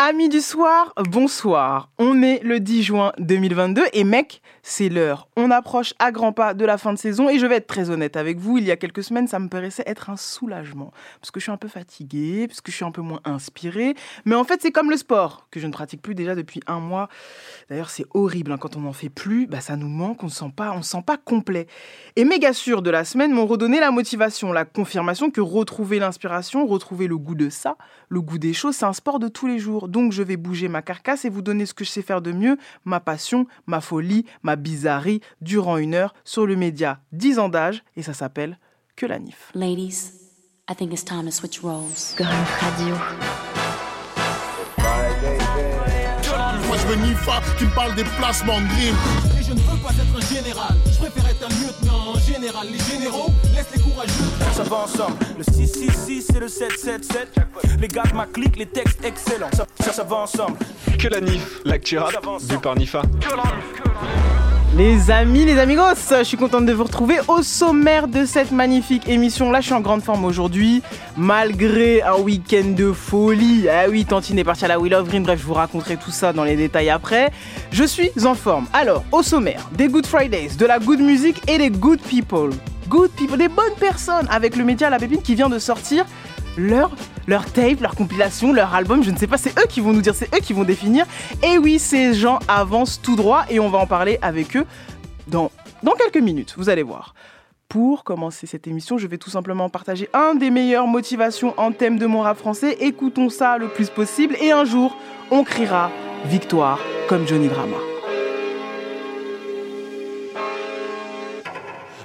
Amis du soir, bonsoir. On est le 10 juin 2022 et mec, c'est l'heure. On approche à grands pas de la fin de saison et je vais être très honnête avec vous, il y a quelques semaines, ça me paraissait être un soulagement parce que je suis un peu fatiguée, parce que je suis un peu moins inspirée, mais en fait, c'est comme le sport que je ne pratique plus déjà depuis un mois. D'ailleurs, c'est horrible hein, quand on n'en fait plus, bah, ça nous manque, on ne sent pas, on se sent pas complet. Et méga sûr de la semaine m'ont redonné la motivation, la confirmation que retrouver l'inspiration, retrouver le goût de ça, le goût des choses, c'est un sport de tous les jours donc je vais bouger ma carcasse et vous donner ce que je sais faire de mieux, ma passion, ma folie, ma bizarrerie, durant une heure sur le média 10 ans d'âge, et ça s'appelle Que la NIF. Ladies, I think it's time to switch roles. Radio. Moi je veux Nifa qui me parle des placements de. Et je ne veux pas être un général, je préfère être un lieutenant en général. Les généraux, laisse les courageux. Ça va ensemble, le 666 et le 777. Les gars de ma clique, les textes excellents. Ça, ça, ça va ensemble. Que la NIF, l'actu rap, vu par Nifa. Les amis, les amigos, je suis contente de vous retrouver au sommaire de cette magnifique émission. Là, je suis en grande forme aujourd'hui, malgré un week-end de folie. Ah oui, Tantine est partie à la Will of Green, bref, je vous raconterai tout ça dans les détails après. Je suis en forme. Alors, au sommaire, des Good Fridays, de la good music et des good people. Good people, des bonnes personnes avec le média La Pépine qui vient de sortir leur, tape, leur compilation, leur album, je ne sais pas, c'est eux qui vont nous dire, c'est eux qui vont définir. Et oui, ces gens avancent tout droit et on va en parler avec eux dans, dans quelques minutes, vous allez voir. Pour commencer cette émission, je vais tout simplement partager un des meilleures motivations en thème de mon rap français. Écoutons ça le plus possible et un jour, on criera victoire comme Johnny Drama.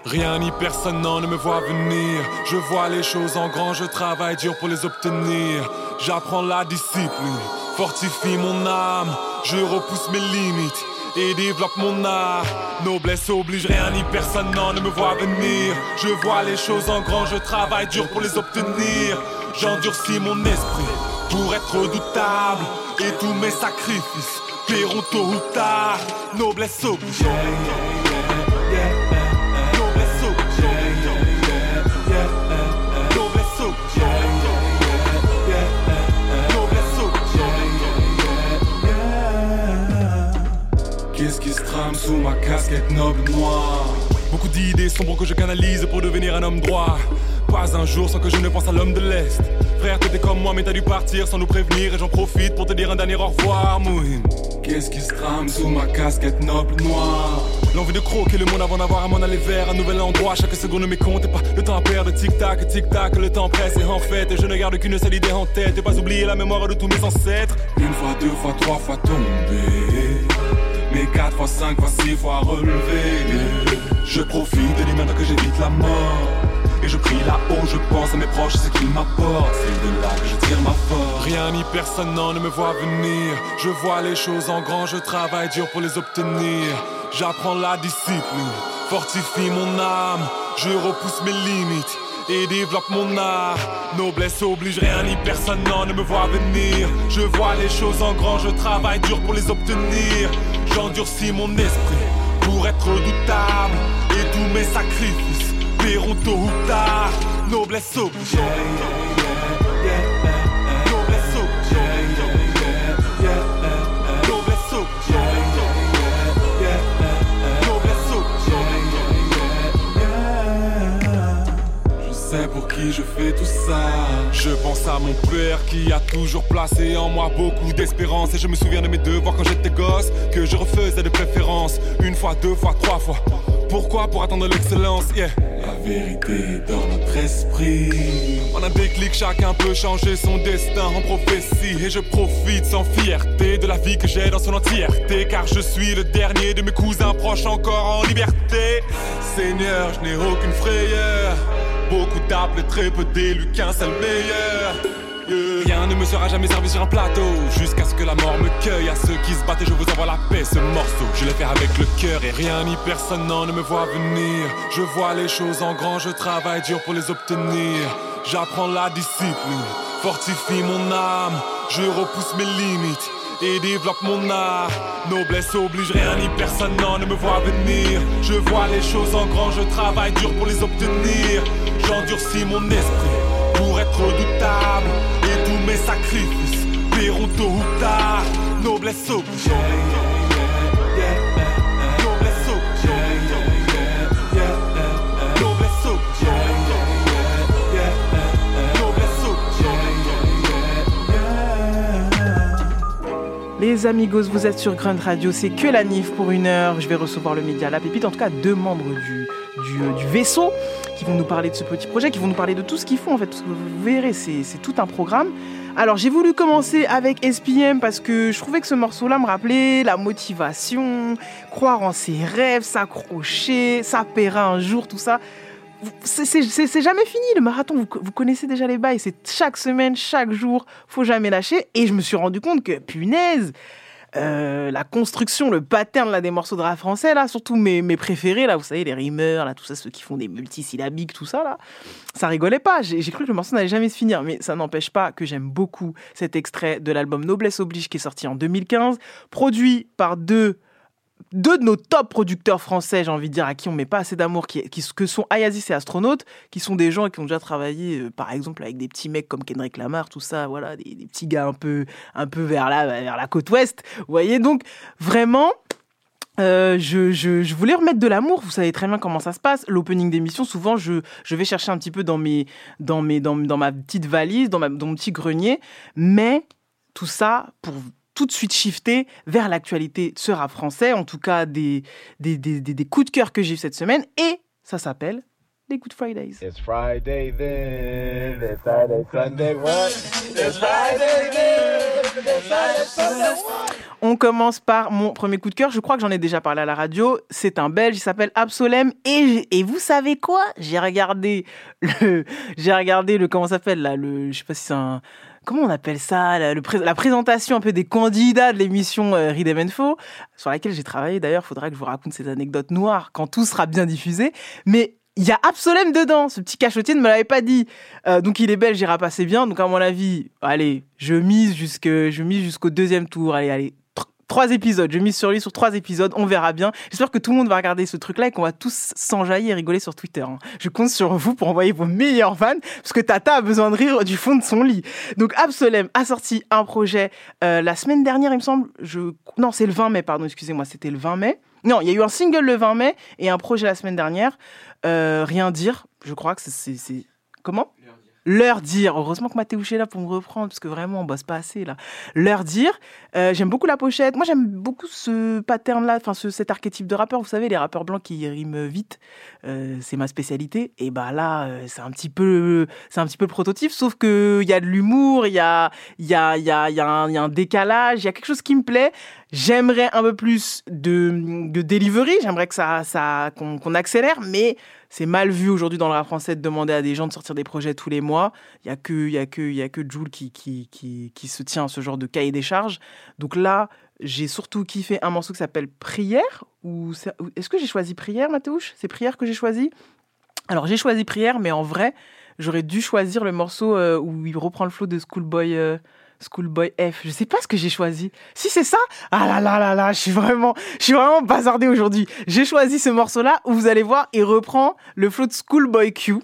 Rien ni personne n'en ne me voit venir. Je vois les choses en grand, je travaille dur pour les obtenir. J'apprends la discipline, fortifie mon âme. Je repousse mes limites et développe mon art. Noblesse oblige, rien ni personne n'en ne me voit venir. Je vois les choses en grand, je travaille dur pour les obtenir. J'endurcis mon esprit pour être redoutable. Et tous mes sacrifices paieront tôt ou tard. Noblesse oblige. Trame sous ma casquette noble noire Beaucoup d'idées sombres que je canalise pour devenir un homme droit. Pas un jour sans que je ne pense à l'homme de l'Est. Frère, t'étais comme moi, mais t'as dû partir sans nous prévenir. Et j'en profite pour te dire un dernier au revoir, Mouhin. Qu'est-ce qui se trame sous ma casquette noble noire L'envie de croquer le monde avant d'avoir à m'en aller vers un nouvel endroit. Chaque seconde ne m'écompte pas. Le temps à perdre, tic-tac, tic-tac. Le temps presse et en fait, et je ne garde qu'une seule idée en tête. Et pas oublier la mémoire de tous mes ancêtres. Une fois, deux fois, trois fois tombé Mais quatre fois, cinq fois, six fois relevé Je profite de l'image que j'évite la mort. Et je prie là-haut, je pense à mes proches, ce qu'ils m'apportent. C'est de là que je tire ma force. Rien ni personne n'en ne me voit venir. Je vois les choses en grand, je travaille dur pour les obtenir. J'apprends la discipline, fortifie mon âme. Je repousse mes limites et développe mon art. Noblesse oblige, rien ni personne n'en ne me voit venir. Je vois les choses en grand, je travaille dur pour les obtenir. J'endurcis mon esprit pour être redoutable. Et tous mes sacrifices paieront tôt ou tard. Noblesse oblige. Je fais tout ça. Je pense à mon père qui a toujours placé en moi beaucoup d'espérance. Et je me souviens de mes devoirs quand j'étais gosse Que je refaisais de préférence. Une fois, deux fois, trois fois. Pourquoi? Pour attendre l'excellence, yeah. La vérité dans notre esprit. En un déclic, chacun peut changer son destin en prophétie. Et je profite sans fierté de la vie que j'ai dans son entièreté. Car je suis le dernier de mes cousins proches encore en liberté. Seigneur, je n'ai aucune frayeur Beaucoup d'appels, très peu d'élus, qu'un seul meilleur. Rien ne me sera jamais servi sur un plateau Jusqu'à ce que la mort me cueille À ceux qui se battent et je vous envoie la paix Ce morceau, je l'ai fait avec le cœur Et rien ni personne n'en ne me voit venir Je vois les choses en grand, je travaille dur pour les obtenir J'apprends la discipline, fortifie mon âme Je repousse mes limites et développe mon art. Noblesse oblige, rien ni personne n'en ne me voit venir. Je vois les choses en grand, je travaille dur pour les obtenir. J'endurcis mon esprit pour être redoutable. Et tous mes sacrifices paieront tôt ou tard. Noblesse oblige. Noblesse oblige. Noblesse. Les amigos, vous êtes sur Grunt Radio, c'est que la NIF pour une heure. Je vais recevoir le média La Pépite, en tout cas deux membres du, du, du vaisseau qui vont nous parler de ce petit projet, qui vont nous parler de tout ce qu'ils font en fait. Vous verrez, c'est tout un programme. Alors j'ai voulu commencer avec SPM parce que je trouvais que ce morceau-là me rappelait la motivation, croire en ses rêves, s'accrocher, ça paiera un jour, tout ça. C'est- jamais fini le marathon, vous, vous connaissez déjà les bails, c'est chaque semaine, chaque jour, faut jamais lâcher. Et je me suis rendu compte que, punaise, euh, la construction, le pattern là, des morceaux de rap français, là, surtout mes, mes préférés, là, vous savez, les rimeurs, là, tout ça, ceux qui font des multisyllabiques, tout ça, là, ça rigolait pas. J'ai j'ai cru que le morceau n'allait jamais se finir, mais ça n'empêche pas que j'aime beaucoup cet extrait de l'album Noblesse Oblige qui est sorti en 2015, produit par deux deux de nos top producteurs français, j'ai envie de dire, à qui on met pas assez d'amour, qui, qui, que sont Ayazis et Astronautes, qui sont des gens qui ont déjà travaillé, euh, par exemple, avec des petits mecs comme Kendrick Lamar, tout ça, voilà, des, petits gars un peu, un peu vers, là, vers la côte ouest. Vous voyez, donc, vraiment, euh, je, je, je voulais remettre de l'amour. Vous savez très bien comment ça se passe. L'opening d'émission, souvent, je, je vais chercher un petit peu dans, mes, dans, mes, dans, dans ma petite valise, dans, ma, dans mon petit grenier. Mais tout ça pour tout de suite shifter vers l'actualité de ce rap français, en tout cas des, des, des, des, coups de cœur que j'ai eu cette semaine. Et ça s'appelle les Good Fridays. It's Friday then, it's Saturday, Sunday, what? It's Friday then, it's Saturday, Sunday, what? On commence par mon premier coup de cœur. Je crois que j'en ai déjà parlé à la radio. C'est un Belge, il s'appelle Absolem. Et, et vous savez quoi? J'ai regardé le, j'ai regardé le comment ça s'appelle là, le, je sais pas si c'est un, comment on appelle ça, la présentation un peu des candidats de l'émission euh, Em Info, sur laquelle j'ai travaillé. D'ailleurs, faudra que je vous raconte ces anecdotes noires quand tout sera bien diffusé. Mais il y a Absolem dedans. Ce petit cachotier ne me l'avait pas dit. Euh, donc il est belge, il rappe assez bien. Donc à mon avis, allez, je mise jusqu'au deuxième tour. Allez, allez. Tr- Trois épisodes, je mise sur lui sur trois épisodes, on verra bien. J'espère que tout le monde va regarder ce truc-là et qu'on va tous s'enjailler et rigoler sur Twitter. hein. Je compte sur vous pour envoyer vos meilleurs fans, parce que Tata a besoin de rire du fond de son lit. Donc Absolem a sorti un projet euh, la semaine dernière, il me semble. Je... Non, c'est le 20 mai, pardon, excusez-moi, c'était le 20 mai. Non, il y a eu un single le 20 mai et un projet la semaine dernière. Euh, rien dire, je crois que c'est- Comment? Leur dire. Heureusement que Mathéouche est là pour me reprendre, parce que vraiment, on bosse pas assez là. Leur dire. Euh, j'aime beaucoup la pochette. Moi, j'aime beaucoup ce pattern-là, enfin, ce, cet archétype de rappeur. Vous savez, les rappeurs blancs qui riment vite, euh, c'est ma spécialité. Et bah là, euh, c'est un petit peu, c'est un petit peu le prototype, sauf que il y a de l'humour, il y a, y a, y a, y a un, y a un décalage, il y a quelque chose qui me plaît. J'aimerais un peu plus de, de delivery. J'aimerais que ça, ça, qu'on accélère, mais c'est mal vu aujourd'hui dans le rap français de demander à des gens de sortir des projets tous les mois. Il y a que, il y a que, il y a que Jules qui, qui, qui, qui se tient à ce genre de cahier des charges. Donc là, j'ai surtout kiffé un morceau qui s'appelle Prière. Ou est-ce que j'ai choisi Prière, Mathéouche C'est Prière que j'ai choisi? Alors j'ai choisi Prière, mais en vrai, j'aurais dû choisir le morceau euh, où il reprend le flow de Schoolboy. Schoolboy F, je sais pas ce que j'ai choisi. Si c'est ça, ah là là là là, je suis vraiment, je suis vraiment bazardé aujourd'hui. J'ai choisi ce morceau-là où vous allez voir, il reprend le flow de Schoolboy Q.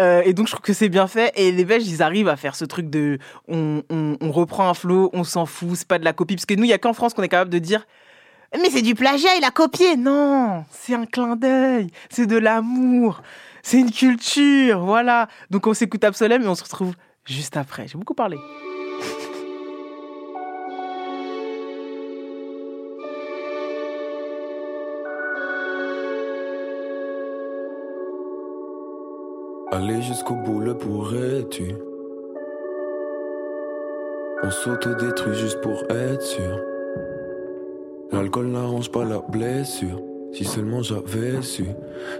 Euh, et donc je trouve que c'est bien fait et les Belges ils arrivent à faire ce truc de on reprend un flow, on s'en fout, c'est pas de la copie parce que nous il y a qu'en France qu'on est capable de dire mais c'est du plagiat, il a copié. Non, c'est un clin d'œil, c'est de l'amour, c'est une culture, voilà. Donc on s'écoute Absolem et on se retrouve juste après. J'ai beaucoup parlé. Aller jusqu'au bout, le pourrais-tu? On s'autodétruit juste pour être sûr. L'alcool n'arrange pas la blessure. Si seulement j'avais su,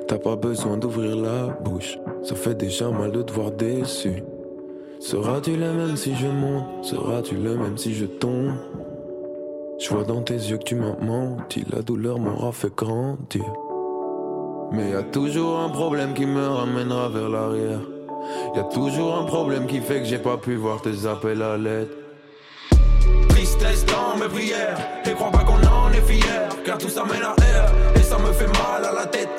t'as pas besoin d'ouvrir la bouche. Ça fait déjà mal de te voir déçu. Seras-tu le même si je monte? Seras-tu le même si je tombe? Je vois dans tes yeux que tu m'as menti. La douleur m'aura fait grandir. Mais y a toujours un problème qui me ramènera vers l'arrière. Y a toujours un problème qui fait que j'ai pas pu voir tes appels à l'aide. Tristesse dans mes prières Et crois pas qu'on en est fier Car tout ça mène à air Et ça me fait mal à la tête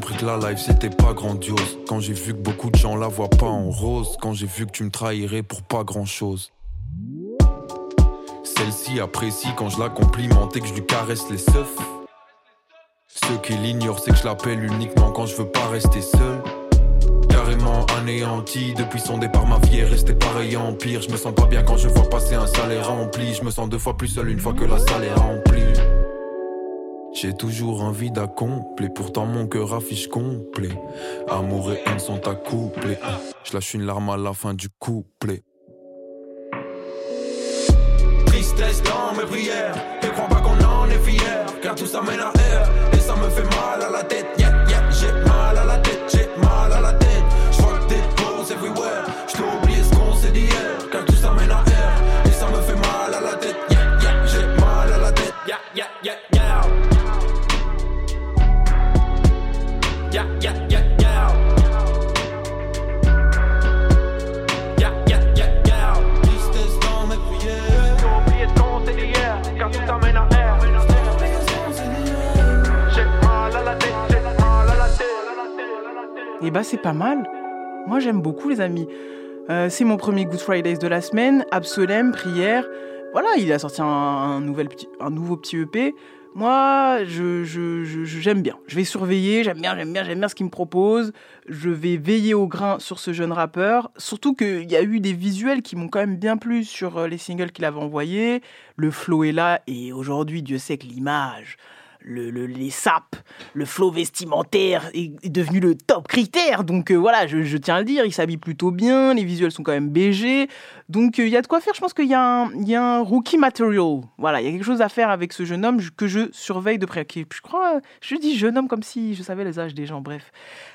que la life c'était pas grandiose. Quand j'ai vu que beaucoup de gens la voient pas en rose. Quand j'ai vu que tu me trahirais pour pas grand chose. Celle-ci apprécie quand je la complimente que je lui caresse les seufs. Ceux qui l'ignorent, c'est que je l'appelle uniquement quand je veux pas rester seul. Carrément anéanti, depuis son départ, ma vie est restée pareille en pire. Je me sens pas bien quand je vois passer un salaire rempli. Je me sens deux fois plus seul une fois que la salle est remplie. J'ai toujours envie d'accomplir, pourtant mon cœur affiche complet. Amour et haine sont accouplés. Je lâche une larme à la fin du couplet. Tristesse dans mes prières, et crois pas qu'on en est fier, car tout ça mène à bah c'est pas mal. Moi j'aime beaucoup les amis. Euh, c'est mon premier Good Fridays de la semaine. Absolem, prière. Voilà, il a sorti un, un nouvel petit, un nouveau petit EP. Moi, je- j'aime bien. Je vais surveiller, j'aime bien, j'aime bien, j'aime bien ce qu'il me propose. Je vais veiller au grain sur ce jeune rappeur. Surtout qu'il y a eu des visuels qui m'ont quand même bien plu sur euh, les singles qu'il avait envoyés. Le flow est là et aujourd'hui, Dieu sait que l'image, le, le- les sapes, le flow vestimentaire est, devenu le top critère. Donc euh, voilà, je, tiens à le dire, il s'habille plutôt bien, les visuels sont quand même BG. Donc euh, il y a de quoi faire, je pense qu'il y, a un- il y a un rookie material. Voilà, il y a quelque chose à faire avec ce jeune homme que je surveille de près. Je crois, je dis jeune homme comme si je savais les âges des gens, bref.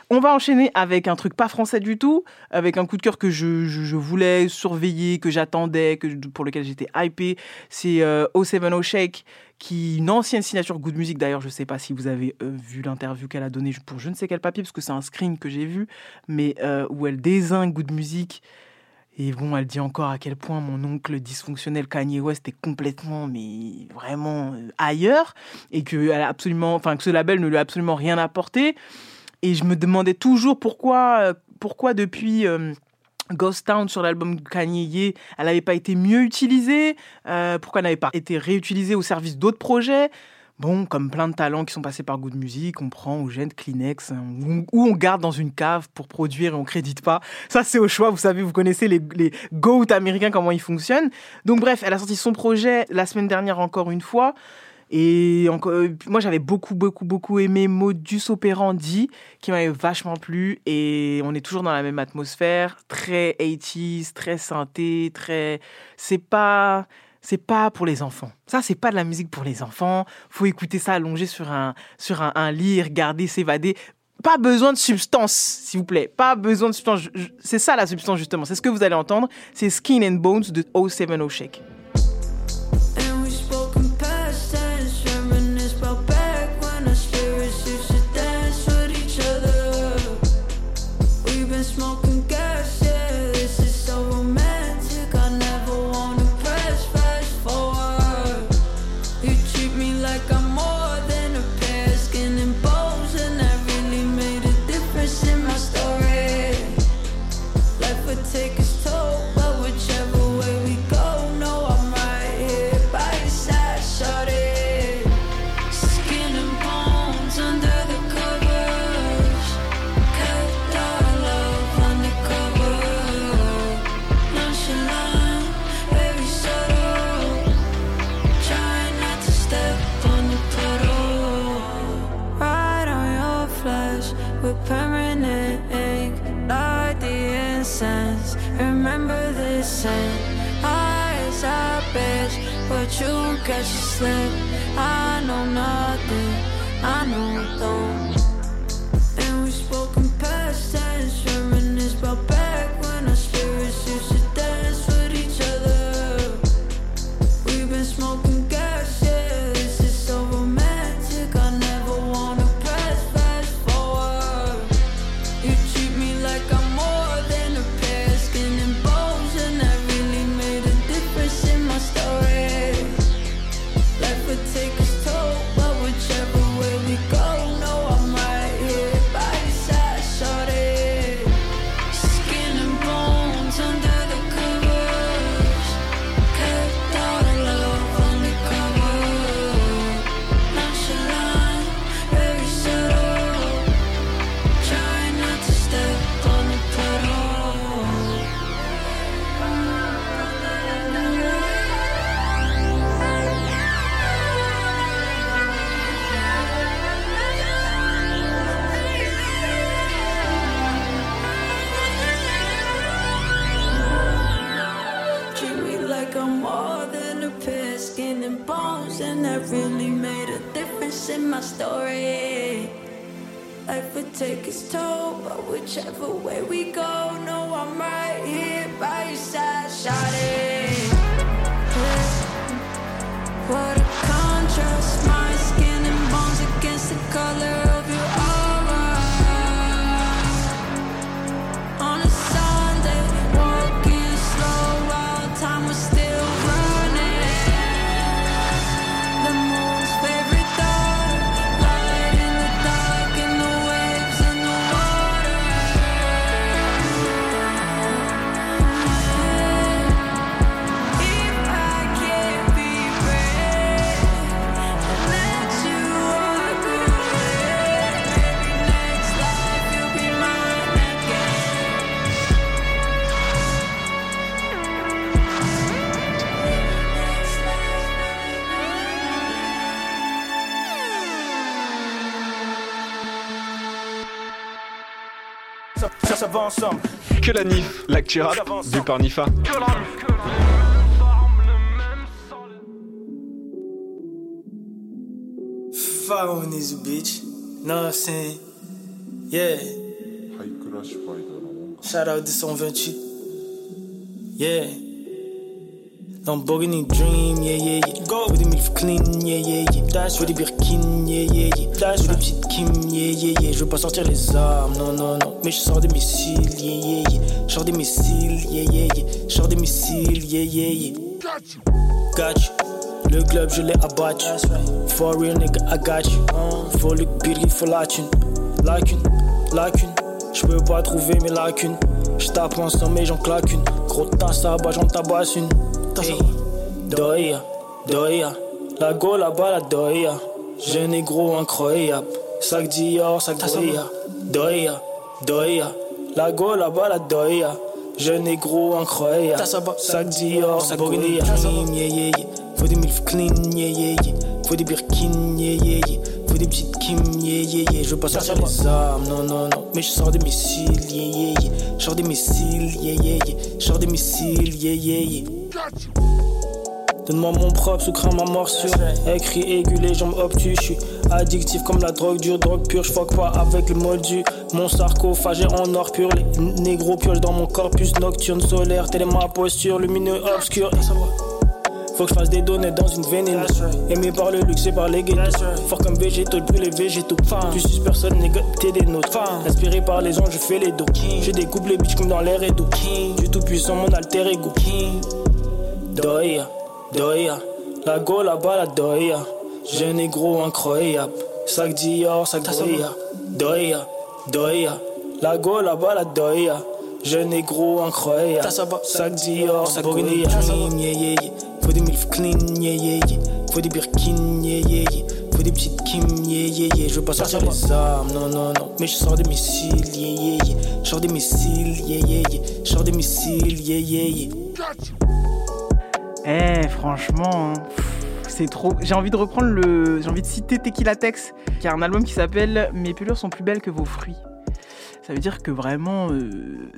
On va enchaîner avec un truc pas français du tout, avec un coup de cœur que je, voulais surveiller, que j'attendais, que, pour lequel j'étais hypé. C'est euh, O70 Shake, qui une ancienne signature Good Music. D'ailleurs, je sais pas si vous avez euh, vu l'interview qu'elle a donnée pour je ne sais quel papier, parce que c'est un screen que j'ai vu, mais euh, où elle désigne Good Music. Et bon, elle dit encore à quel point mon oncle dysfonctionnel Kanye West est complètement, mais vraiment euh, ailleurs, et que, elle a absolument, que ce label ne lui a absolument rien apporté. Et je me demandais toujours pourquoi, euh, pourquoi depuis euh, Ghost Town sur l'album Kanye Ye, elle n'avait pas été mieux utilisée, euh, pourquoi elle n'avait pas été réutilisée au service d'autres projets. Bon, comme plein de talents qui sont passés par Good Music, on prend, on jette Kleenex, hein, ou on garde dans une cave pour produire et on crédite pas. Ça, c'est au choix. Vous savez, vous connaissez les, les américains, comment ils fonctionnent. Donc, bref, elle a sorti son projet la semaine dernière encore une fois. Et moi, j'avais beaucoup, beaucoup, beaucoup aimé Modus Operandi, qui m'avait vachement plu. Et on est toujours dans la même atmosphère, très 80s, très synthé, très. C'est pas. C'est pas pour les enfants. Ça, c'est pas de la musique pour les enfants. Faut écouter ça allongé sur un, sur un, un lit, regarder, s'évader. Pas besoin de substance, s'il vous plaît. Pas besoin de substance. C'est ça la substance, justement. C'est ce que vous allez entendre. C'est Skin and Bones de 070 Shake. Que la NIF, l'actu rap, bu par Nifa. Fuck on this bitch. Know what I'm saying? Yeah. Shout out 228. Yeah. Lamborghini Dream, yeah, yeah, yeah. Go with the milk clean, yeah, yeah, yeah. Dash with the Birkin, yeah, yeah, yeah. Dash with the petite Kim, yeah, yeah, yeah. Je veux pas sortir les armes, non, non, non. Mais je sors des missiles, yeah, yeah, yeah. Je sors des missiles, yeah, yeah, yeah. Je sors des missiles, yeah, yeah, yeah. Got you. Le club, je l'ai abattu. For real, nigga, I got you. Faut le Billy, faut la thune. Lacune, lacune. Je peux pas trouver mes lacunes. Je tape en sommet, j'en claque une. Gros tasse à bas, j'en tabasse une. Hey. Doya, doya. La go là-bas, la doya. Jeune et gros incroyable. Sac Dior, sac Doya. Doya, doya. La go là-bas, la doya. Jeune et gros incroyable. Sac Dior, sac Doya. Faut des milf clean, yeah, yeah, yeah. Faut des Birkin, yeah, yeah, yeah. Des petites Kim, yeah, yeah, yeah. Je veux pas sortir les armes, non, non, non. Mais je sors des missiles, yeah, yeah, yeah. Je sors des missiles, yeah, yeah, yeah. Je sors des missiles, yeah, yeah, yeah. Donne-moi mon propre, sucre ma morsure. Écrit aigu, les jambes obtus. Je suis addictif comme la drogue dure, drogue pure. Je pas avec le moldu. Mon sarcophage est en or pur. Les négros piochent dans mon corpus nocturne solaire. Telle est ma posture, lumineux obscur. Faut que je fasse des données dans une vénine. Aimé par le luxe et par les ghettos. Fort comme végétaux, brûle les végétaux. Tu suces personne, nègre, t'es des nôtres. Inspiré par les anges, je fais les dos. Je découpe les bitches comme dans l'air et d'eau. Du tout puissant, mon alter ego. Doya, doya. La go là-bas, la doya. Jeune et gros incroyable. Sac Dior, sac Doya. Doya, doya. La go là-bas, la doya. Jeune et gros incroyable. Sac Dior, sac Doya. Yeah, yeah, yeah. Faut des milf clean, yeah, yeah, yeah. Faut des Birkin, yeah, yeah, yeah. Faut des petites Kim, yeah, yeah, yeah. Je veux pas sortir les armes, non, non, non. Mais je sors des missiles, yeah, yeah, yeah. Je sors des missiles, yeah, yeah, yeah. Je sors des missiles, yeah, yeah, yeah. Eh, franchement, hein, c'est trop. J'ai envie de reprendre le. J'ai envie de citer Tequila Tex, qui a un album qui s'appelle Mes pelures sont plus belles que vos fruits. Ça veut dire que vraiment, euh,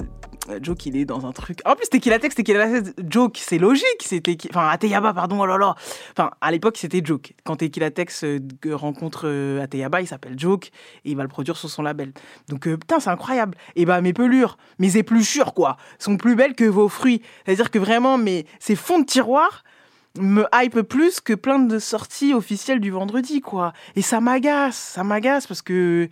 Joke, il est dans un truc. En plus, Tequila Tex, Tequila Tex, Joke, c'est logique. C'était. Enfin, Ateyaba, pardon, oh là là. Enfin, à l'époque, c'était Joke. Quand Tequila euh, rencontre euh, Ateyaba, il s'appelle Joke et il va le produire sur son label. Donc, euh, putain, c'est incroyable. Et bah, mes pelures, mes épluchures, quoi, sont plus belles que vos fruits. C'est-à-dire que vraiment, mes, ces fonds de tiroir me hype plus que plein de sorties officielles du vendredi, quoi. Et ça m'agace, ça m'agace parce que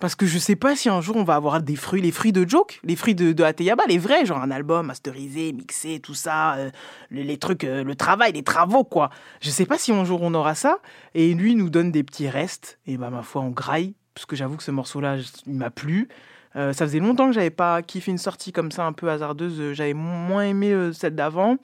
parce que je sais pas si un jour on va avoir des fruits, les fruits de Joke, les fruits de, de Ateyaba, les vrais, genre un album masterisé, mixé, tout ça, euh, les, trucs, euh, le travail, les travaux, quoi. Je sais pas si un jour on aura ça. Et lui nous donne des petits restes. Et bah, ma foi, on graille, parce que j'avoue que ce morceau-là, il m'a plu. Euh, ça faisait longtemps que j'avais pas kiffé une sortie comme ça, un peu hasardeuse. J'avais moins aimé celle d'avant.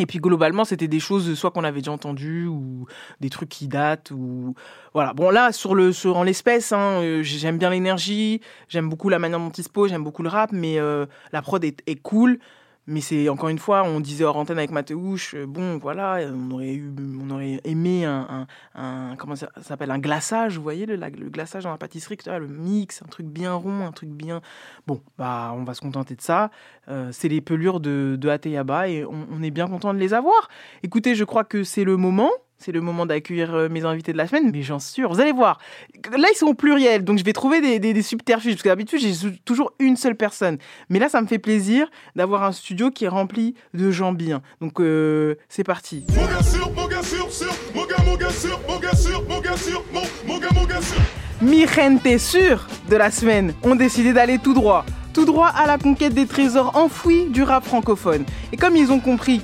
Et puis globalement, c'était des choses soit qu'on avait déjà entendues ou des trucs qui datent ou voilà. Bon là sur le sur en l'espèce, hein, euh, j'aime bien l'énergie, j'aime beaucoup la manière dont il se pose, j'aime beaucoup le rap, mais euh, la prod est, est cool. Mais c'est encore une fois, on disait hors antenne avec Mathéouche, euh, bon voilà, on aurait eu, on aurait aimé un, un, comment ça s'appelle, un glaçage, vous voyez le, le glaçage dans la pâtisserie, le mix, un truc bien rond, un truc bien, bon bah on va se contenter de ça. Euh, c'est les pelures de, de Ateyaba et on est bien content de les avoir. Écoutez, je crois que c'est le moment. C'est le moment d'accueillir euh, mes invités de la semaine, mais j'en suis sûr. Vous allez voir. Là, ils sont au pluriel, donc je vais trouver des, des, des subterfuges, parce que d'habitude, j'ai toujours une seule personne. Mais là, ça me fait plaisir d'avoir un studio qui est rempli de gens bien. Donc, euh, c'est parti. Mi gente sûr de la semaine ont décidé d'aller tout droit, tout droit à la conquête des trésors enfouis du rap francophone. Et comme ils ont compris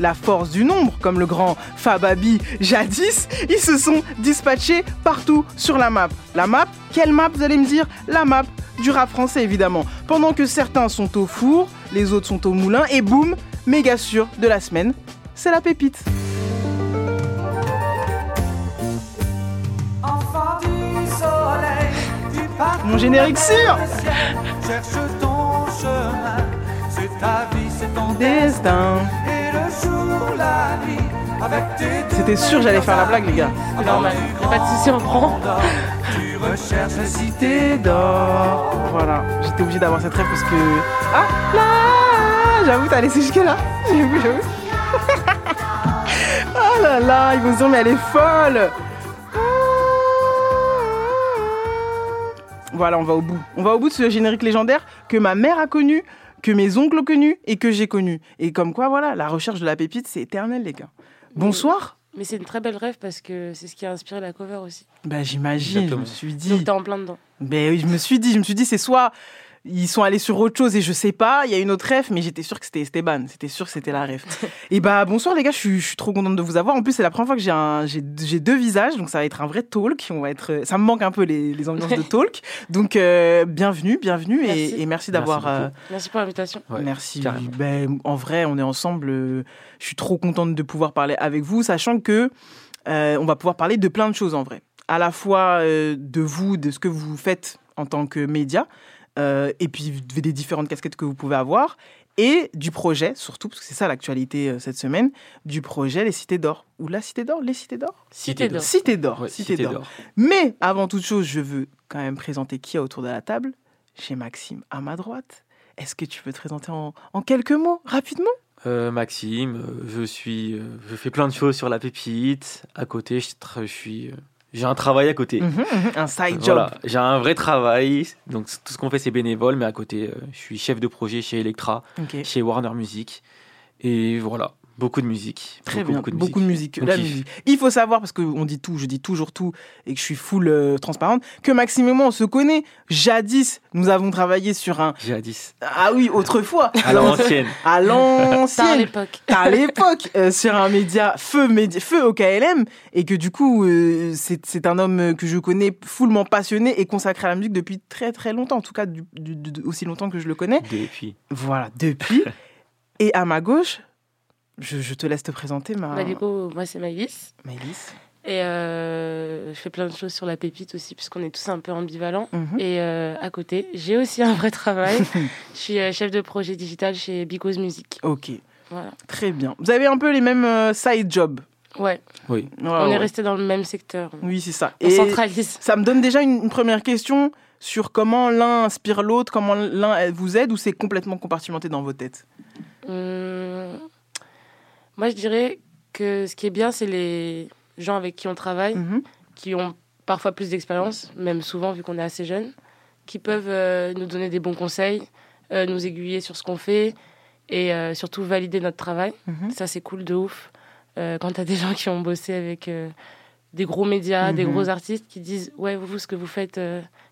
la force du nombre, comme le grand Fababi jadis, ils se sont dispatchés partout sur la map. La map, quelle map vous allez me dire? La map du rap français évidemment. Pendant que certains sont au four, les autres sont au moulin, et boum, méga sûr de la semaine, c'est la pépite. Mon générique sûr Cherche ton chemin, c'est ta vie, c'est ton Destin. C'était sûr j'allais faire la blague les gars. C'est normal, pas de soucis, on prend. Tu recherches la cité d'or. Voilà, j'étais obligé d'avoir cette rêve parce que. Ah là J'avoue, t'as laissé jusque-là. J'avoue, j'avoue. oh là là, ils vont se dire, mais elle est folle Voilà, on va au bout. On va au bout de ce générique légendaire que ma mère a connu, que mes oncles ont connu et que j'ai connu. Et comme quoi, voilà, la recherche de la pépite, c'est éternel, les gars. Bonsoir Mais c'est une très belle rêve parce que c'est ce qui a inspiré la cover aussi. Bah j'imagine, je me suis dit. Donc t'es en plein dedans. Ben oui, je me suis dit, je me suis dit, c'est soit ils sont allés sur autre chose et je sais pas, il y a une autre ref, mais j'étais sûr que c'était Esteban, c'était sûr que c'était la ref. et bah bonsoir les gars, je suis, je suis trop contente de vous avoir. En plus, c'est la première fois que j'ai un, j'ai, j'ai deux visages, donc ça va être un vrai talk. On va être, ça me manque un peu les, les ambiances de talk. Donc euh, bienvenue, bienvenue Merci. et, et merci d'avoir. Merci euh. Merci pour l'invitation. Merci. Ben, en vrai, on est ensemble. euh, Je suis trop contente de pouvoir parler avec vous, sachant que euh, on va pouvoir parler de plein de choses en vrai. À la fois euh, de vous, de ce que vous faites en tant que média, et puis des différentes casquettes que vous pouvez avoir, et du projet, surtout, parce que c'est ça l'actualité euh, cette semaine, du projet Les Cités d'Or. Ou la Cité d'Or Les Cités d'Or? Cité d'Or. Cité d'Or. Ouais, Cité Cité d'Or. d'Or. Mais avant toute chose, je veux quand même présenter qui est autour de la table. J'ai Maxime à ma droite. Est-ce que tu peux te présenter en, en quelques mots, rapidement? Euh, Maxime, euh, je suis, euh, je fais plein de choses sur la pépite. À côté, je, je suis, euh, j'ai un travail à côté. Mhm, mhm, Un side Voilà, job. j'ai un vrai travail. Donc tout ce qu'on fait, c'est bénévole, mais à côté, euh, je suis chef de projet chez Electra, chez Warner Music, et voilà, beaucoup de musique. Très beaucoup, bien, beaucoup de beaucoup de musique. La. Il faut savoir, parce qu'on dit tout, je dis toujours tout, et que je suis full euh, transparente, que Maxime et moi, on se connaît. Jadis, nous avons travaillé sur un... Jadis. Ah oui, autrefois. À l'ancienne. À l'ancienne. À l'époque. À l'époque, euh, sur un média feu, média, feu au KLM, et que du coup, euh, c'est c'est un homme que je connais fullement passionné et consacré à la musique depuis très très longtemps, en tout cas du- du- du- aussi longtemps que je le connais. Depuis. Voilà, depuis. et à ma gauche, je, je te laisse te présenter, ma... Bah, du coup, moi c'est Maïlis. Maëlys. Et euh, je fais plein de choses sur la pépite aussi, puisqu'on est tous un peu ambivalents. Mhm. Et euh, à côté, j'ai aussi un vrai travail. je suis euh, chef de projet digital chez Because Music. Ok, Voilà. très bien. Vous avez un peu les mêmes side jobs. Ouais. Oui. Ouais, On ouais. est resté dans le même secteur. Oui, c'est ça. On centralise. Ça me donne déjà une, une première question sur comment l'un inspire l'autre, comment l'un vous aide, ou c'est complètement compartimenté dans vos têtes? Hum, Moi, je dirais que ce qui est bien, c'est les gens avec qui on travaille, Mhm. qui ont parfois plus d'expérience, même souvent vu qu'on est assez jeunes, qui peuvent euh, nous donner des bons conseils, euh, nous aiguiller sur ce qu'on fait et euh, surtout valider notre travail. Mhm. Ça, c'est cool de ouf. Quand tu as des gens qui ont bossé avec des gros médias, des Mhm. gros artistes qui disent Ouais, vous, ce que vous faites,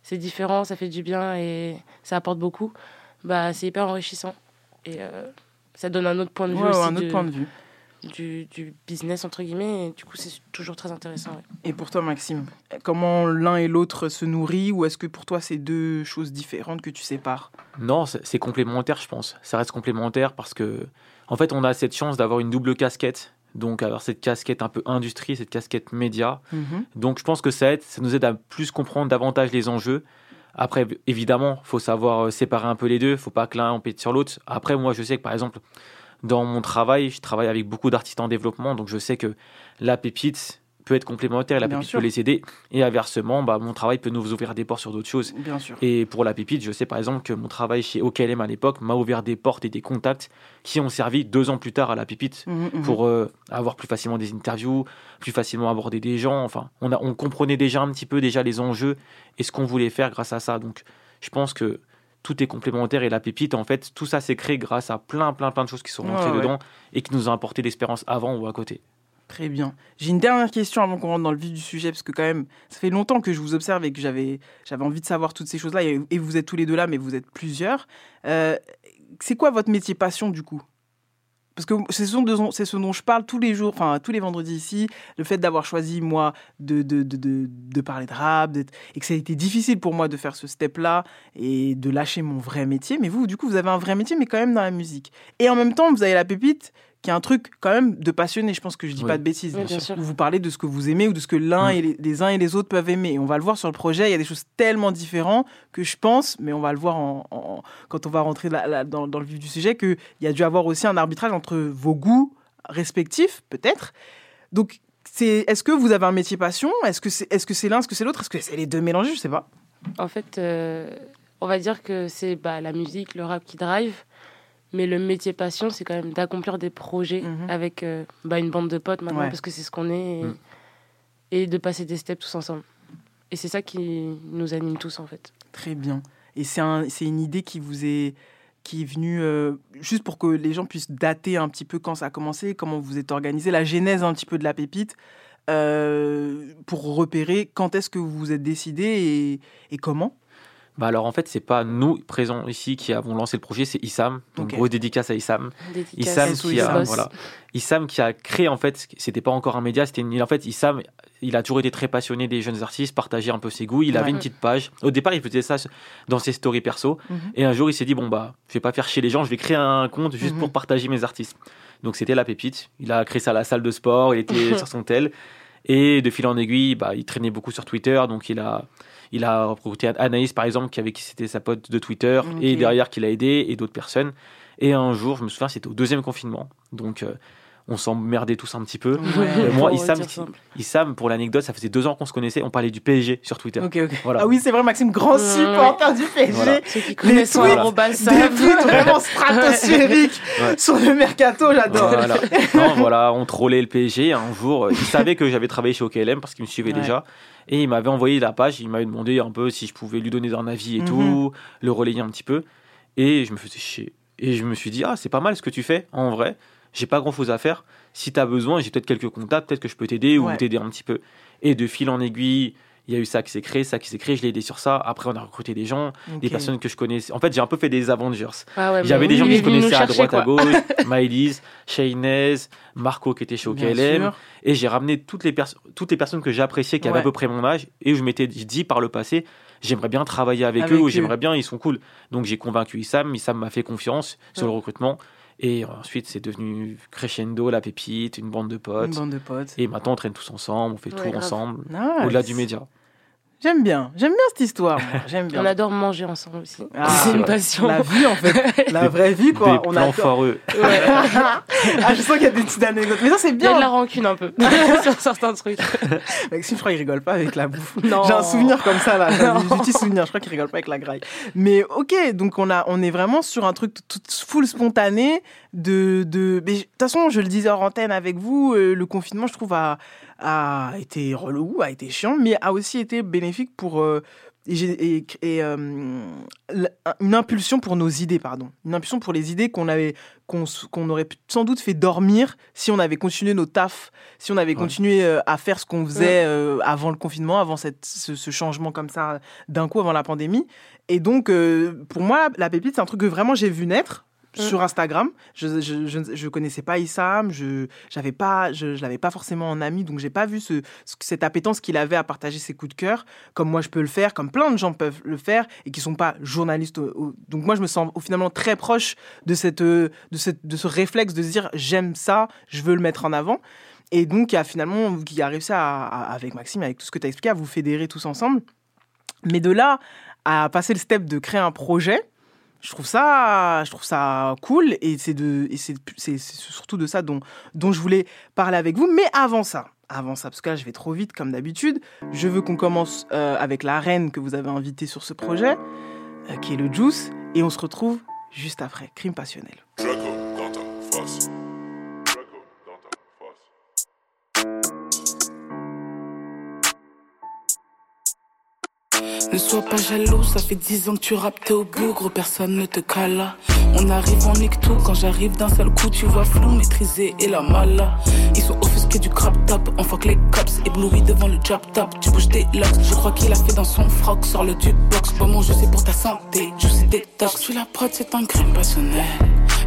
c'est différent, ça fait du bien et ça apporte beaucoup, bah, c'est hyper enrichissant. Et ça donne un autre point de vue Ouais, ouais, aussi un autre du- point de vue. Du, du business, entre guillemets. Et du coup, c'est toujours très intéressant. ouais. Et pour toi, Maxime, comment l'un et l'autre se nourrit, ou est-ce que pour toi, c'est deux choses différentes que tu sépares? Non, c'est complémentaire, je pense. Ça reste complémentaire parce que, en fait, on a cette chance d'avoir une double casquette. Donc, avoir cette casquette un peu industrie, cette casquette média. Mhm. Donc, je pense que ça aide, ça nous aide à plus comprendre davantage les enjeux. Après, évidemment, faut savoir euh, séparer un peu les deux. Faut pas que l'un empiète sur l'autre. Après, moi, je sais que par exemple, dans mon travail, je travaille avec beaucoup d'artistes en développement. Donc, je sais que la pépite, peut être complémentaire et la Bien pépite sûr. peut les aider. Et inversement, bah, mon travail peut nous ouvrir des portes sur d'autres choses. Bien sûr. Et pour la pépite, je sais par exemple que mon travail chez OKLM à l'époque m'a ouvert des portes et des contacts qui ont servi deux ans plus tard à la pépite Mhm, mhm. pour euh, avoir plus facilement des interviews, plus facilement aborder des gens. Enfin, on, a, on comprenait déjà un petit peu déjà les enjeux et ce qu'on voulait faire grâce à ça. Donc, je pense que tout est complémentaire et la pépite, en fait, tout ça s'est créé grâce à plein, plein, plein de choses qui sont rentrées ouais. dedans et qui nous ont apporté l'espérance avant ou à côté. Très bien. J'ai une dernière question avant qu'on rentre dans le vif du sujet, parce que quand même, ça fait longtemps que je vous observe et que j'avais, j'avais envie de savoir toutes ces choses-là. Et, et vous êtes tous les deux là, mais vous êtes plusieurs. Euh, c'est quoi votre métier passion du coup? Parce que c'est ce, dont- je parle tous les jours, enfin tous les vendredis ici. Le fait d'avoir choisi, moi, de, de, de, de, parler de rap, et que ça a été difficile pour moi de faire ce step-là et de lâcher mon vrai métier. Mais vous, du coup, vous avez un vrai métier, mais quand même dans la musique. Et en même temps, vous avez la pépite qui est un truc quand même de passionné. Je pense que je dis Oui. pas de bêtises. Oui, bien sûr. Où vous parlez de ce que vous aimez ou de ce que l'un Mm. et les, les uns et les autres peuvent aimer. Et on va le voir sur le projet. Il y a des choses tellement différentes que je pense, mais on va le voir en, en- quand on va rentrer là- là dans, dans le vif du sujet, qu'il y a dû avoir aussi un arbitrage entre vos goûts respectifs, peut-être. Donc, c'est, est-ce que vous avez un métier passion? Est-ce que c'est, est-ce que c'est l'un, est-ce que c'est l'autre? Est-ce que c'est les deux mélangés? Je sais pas. En fait, euh, on va dire que c'est bah, la musique, le rap qui drive. Mais le métier passion, c'est quand même d'accomplir des projets Mhm. avec euh, bah, une bande de potes maintenant, Ouais. parce que c'est ce qu'on est. Et, Mm. et de passer des steps tous ensemble. Et c'est ça qui nous anime tous, en fait. Très bien. Et c'est, un, c'est une idée qui vous est qui est venue euh, juste pour que les gens puissent dater un petit peu quand ça a commencé, comment vous êtes organisé, la genèse un petit peu de la pépite, euh, pour repérer quand est-ce que vous vous êtes décidé et, et comment. Bah alors en fait, c'est pas nous présents ici qui avons lancé le projet, c'est Issam. Donc Ok. grosse dédicace à Issam. Dédicace Issam qui a Issam. voilà. Issam qui a créé en fait, c'était pas encore un média, c'était une... en fait Issam, il a toujours été très passionné des jeunes artistes, partageait un peu ses goûts. Il avait une petite page. Au départ, il faisait ça dans ses stories perso. Mhm. Et un jour, il s'est dit bon bah, je vais pas faire chier les gens, je vais créer un compte juste Mhm. pour partager mes artistes. Donc c'était la pépite. Il a créé ça à la salle de sport. Il était sur son tel. Et de fil en aiguille, bah, il traînait beaucoup sur Twitter, donc il a, il a recruté Anaïs par exemple, qui avait qui c'était sa pote de Twitter, et derrière qui l'a aidé, et d'autres personnes. Et un jour, je me souviens, c'était au deuxième confinement, donc euh, on s'emmerdait tous un petit peu. Ouais. Euh, moi, Issam. Issam, pour l'anecdote, ça faisait deux ans qu'on se connaissait, on parlait du PSG sur Twitter. Ok, ok. Voilà. Ah oui, c'est vrai, Maxime, grand supporter du PSG. Voilà. Ceux qui Les tweets, Des tweets vraiment stratosphériques Ouais. sur le mercato, j'adore. Voilà. Non, voilà, on trollait le PSG. Un jour, euh, il savait que j'avais travaillé chez OKLM parce qu'il me suivait Ouais. déjà. Et il m'avait envoyé la page. Il m'avait demandé un peu si je pouvais lui donner un avis et Mhm. tout, le relayer un petit peu. Et je me faisais chier. Et je me suis dit, ah, c'est pas mal ce que tu fais, en vrai. J'ai pas grand chose à faire. Si tu as besoin, j'ai peut-être quelques contacts, peut-être que je peux t'aider Ouais. ou t'aider un petit peu. Et de fil en aiguille, il y a eu ça qui s'est créé, ça qui s'est créé, je l'ai aidé sur ça. Après, on a recruté des gens, des personnes que je connaissais. En fait, j'ai un peu fait des Avengers. Ah ouais, mais des gens venu nous connaissaient à droite, à gauche. Maëlys, Shaynez, Marco qui était chez OKLM. Et j'ai ramené toutes les, toutes les personnes que j'appréciais, qui avaient à peu près mon âge. Et où je m'étais dit par le passé, j'aimerais bien travailler avec, Avec eux, ou j'aimerais bien, ils sont cool. Donc j'ai convaincu Issam. Issam m'a fait confiance sur Ouais. le recrutement. Et ensuite, c'est devenu crescendo, la pépite, une bande de potes. Une bande de potes. Et maintenant, on traîne tous ensemble, on fait Ouais, tout grave. ensemble, Nice. au-delà du média. J'aime bien, j'aime bien cette histoire. J'aime bien. On adore manger ensemble aussi. Ah, c'est une passion. La vie en fait, la vraie vie quoi. Des On plans foireux. Ouais. ah, je sens qu'il y a des petites anecdotes. Mais ça c'est Il y a de bien. la rancune un peu sur certains trucs. Maxime, je crois qu'il rigole pas avec la bouffe. Non. J'ai un souvenir comme ça là, j'ai un petit souvenir. Je crois qu'il rigole pas avec la graille. Mais ok, donc on a, on est vraiment sur un truc tout full spontané de, de. mais De toute façon, je le disais hors antenne avec vous, euh, le confinement, je trouve a, a été relou, a été chiant, mais a aussi été bénéfique pour. euh, et, et- euh, une impulsion pour nos idées, pardon. Une impulsion pour les idées qu'on avait, qu'on aurait sans doute fait dormir si on avait continué nos tafs, si on avait Ouais. continué euh, à faire ce qu'on faisait euh, avant le confinement, avant cette, ce, ce changement comme ça d'un coup avant la pandémie. Et donc, pour moi, la pépite, c'est un truc que vraiment j'ai vu naître sur Instagram. Je, je, je, connaissais pas Issam, je j'avais pas, je, je l'avais pas forcément en ami, donc j'ai pas vu ce, ce- cette appétence qu'il avait à partager ses coups de cœur, comme moi je peux le faire, comme plein de gens peuvent le faire et qui sont pas journalistes. donc moi je me sens finalement très proche de cette, euh, de cette, de ce réflexe de se dire j'aime ça, je veux le mettre en avant. Et donc, il a finalement, qui a réussi à- avec Maxime, avec tout ce que tu as expliqué, à vous fédérer tous ensemble. Mais de là à passer le step de créer un projet, je trouve ça, je trouve ça cool et c'est de, c'est surtout de ça dont, dont je voulais parler avec vous. Mais avant ça, avant ça, parce que là, je vais trop vite comme d'habitude, je veux qu'on commence euh, avec la reine que vous avez invitée sur ce projet, euh, qui est le Juice, et on se retrouve juste après. Crime passionnel. Ne sois pas jaloux, ça fait dix ans que tu rappes, t'es au bout, gros personne ne te cala. On arrive, on nique tout, quand j'arrive d'un seul coup, tu vois flou, maîtrisé et la mala. Ils sont offusqués du crap top, on les cops, éblouis devant le job top. Tu bouges tes locks, je crois qu'il a fait dans son froc, sors le jukebox, pas mon jeu c'est pour ta santé, je sais détox. Tu la prod, c'est un crime passionnel.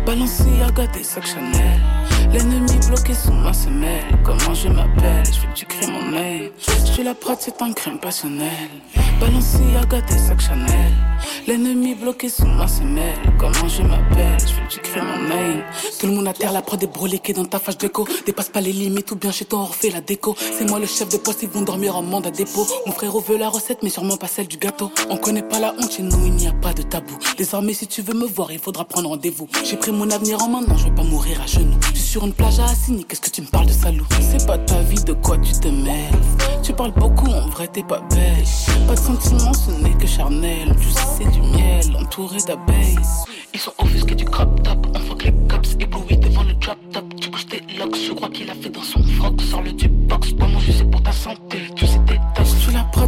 Balenciaga des sacs Chanel. L'ennemi bloqué sous ma semelle. Comment je m'appelle? Je veux que tu crées mon mail. Je la prod, c'est un crime passionnel. Balenciaga des sacs Chanel. L'ennemi bloqué sous ma semelle. Comment je m'appelle? Je veux que tu crées mon mail. Tout le monde à terre, la prod est broliquée dans ta fâche déco. Dépasse pas les limites ou bien chez toi on refait la déco. C'est moi le chef de poste, ils vont dormir en mandat dépôt. Mon frère veut la recette, mais sûrement pas celle du gâteau. On connaît pas la honte chez nous, il n'y a pas de tabou. Désormais, si tu veux me voir, il faudra prendre rendez-vous. Mon avenir en main, non, je veux pas mourir à genoux. Je suis sur une plage à Assini, qu'est-ce que tu me parles de salou C'est pas ta vie, de quoi tu te mêles Tu parles beaucoup, en vrai, t'es pas belle. Pas de sentiments, ce n'est que charnel. Tu sais, c'est du miel, entouré d'abeilles. Ils sont offusqués du crop top, on fuck les cops, éblouis devant le drop top. Tu bouges tes locks, je crois qu'il a fait dans son froc. Sors le jukebox, pas mon jus, c'est pour ta santé. Tu sais, tes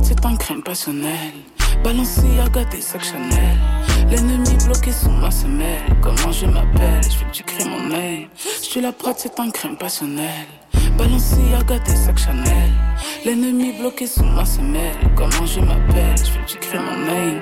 c'est un crime passionnel. Balenciaga des sacs Chanel. L'ennemi bloqué sous ma semelle. Comment je m'appelle? Je veux que tu mon mail. Je suis la prod, c'est un crime passionnel. Balenciaga des sacs Chanel. L'ennemi bloqué sous ma semelle. Comment je m'appelle? Je veux que tu mon mail.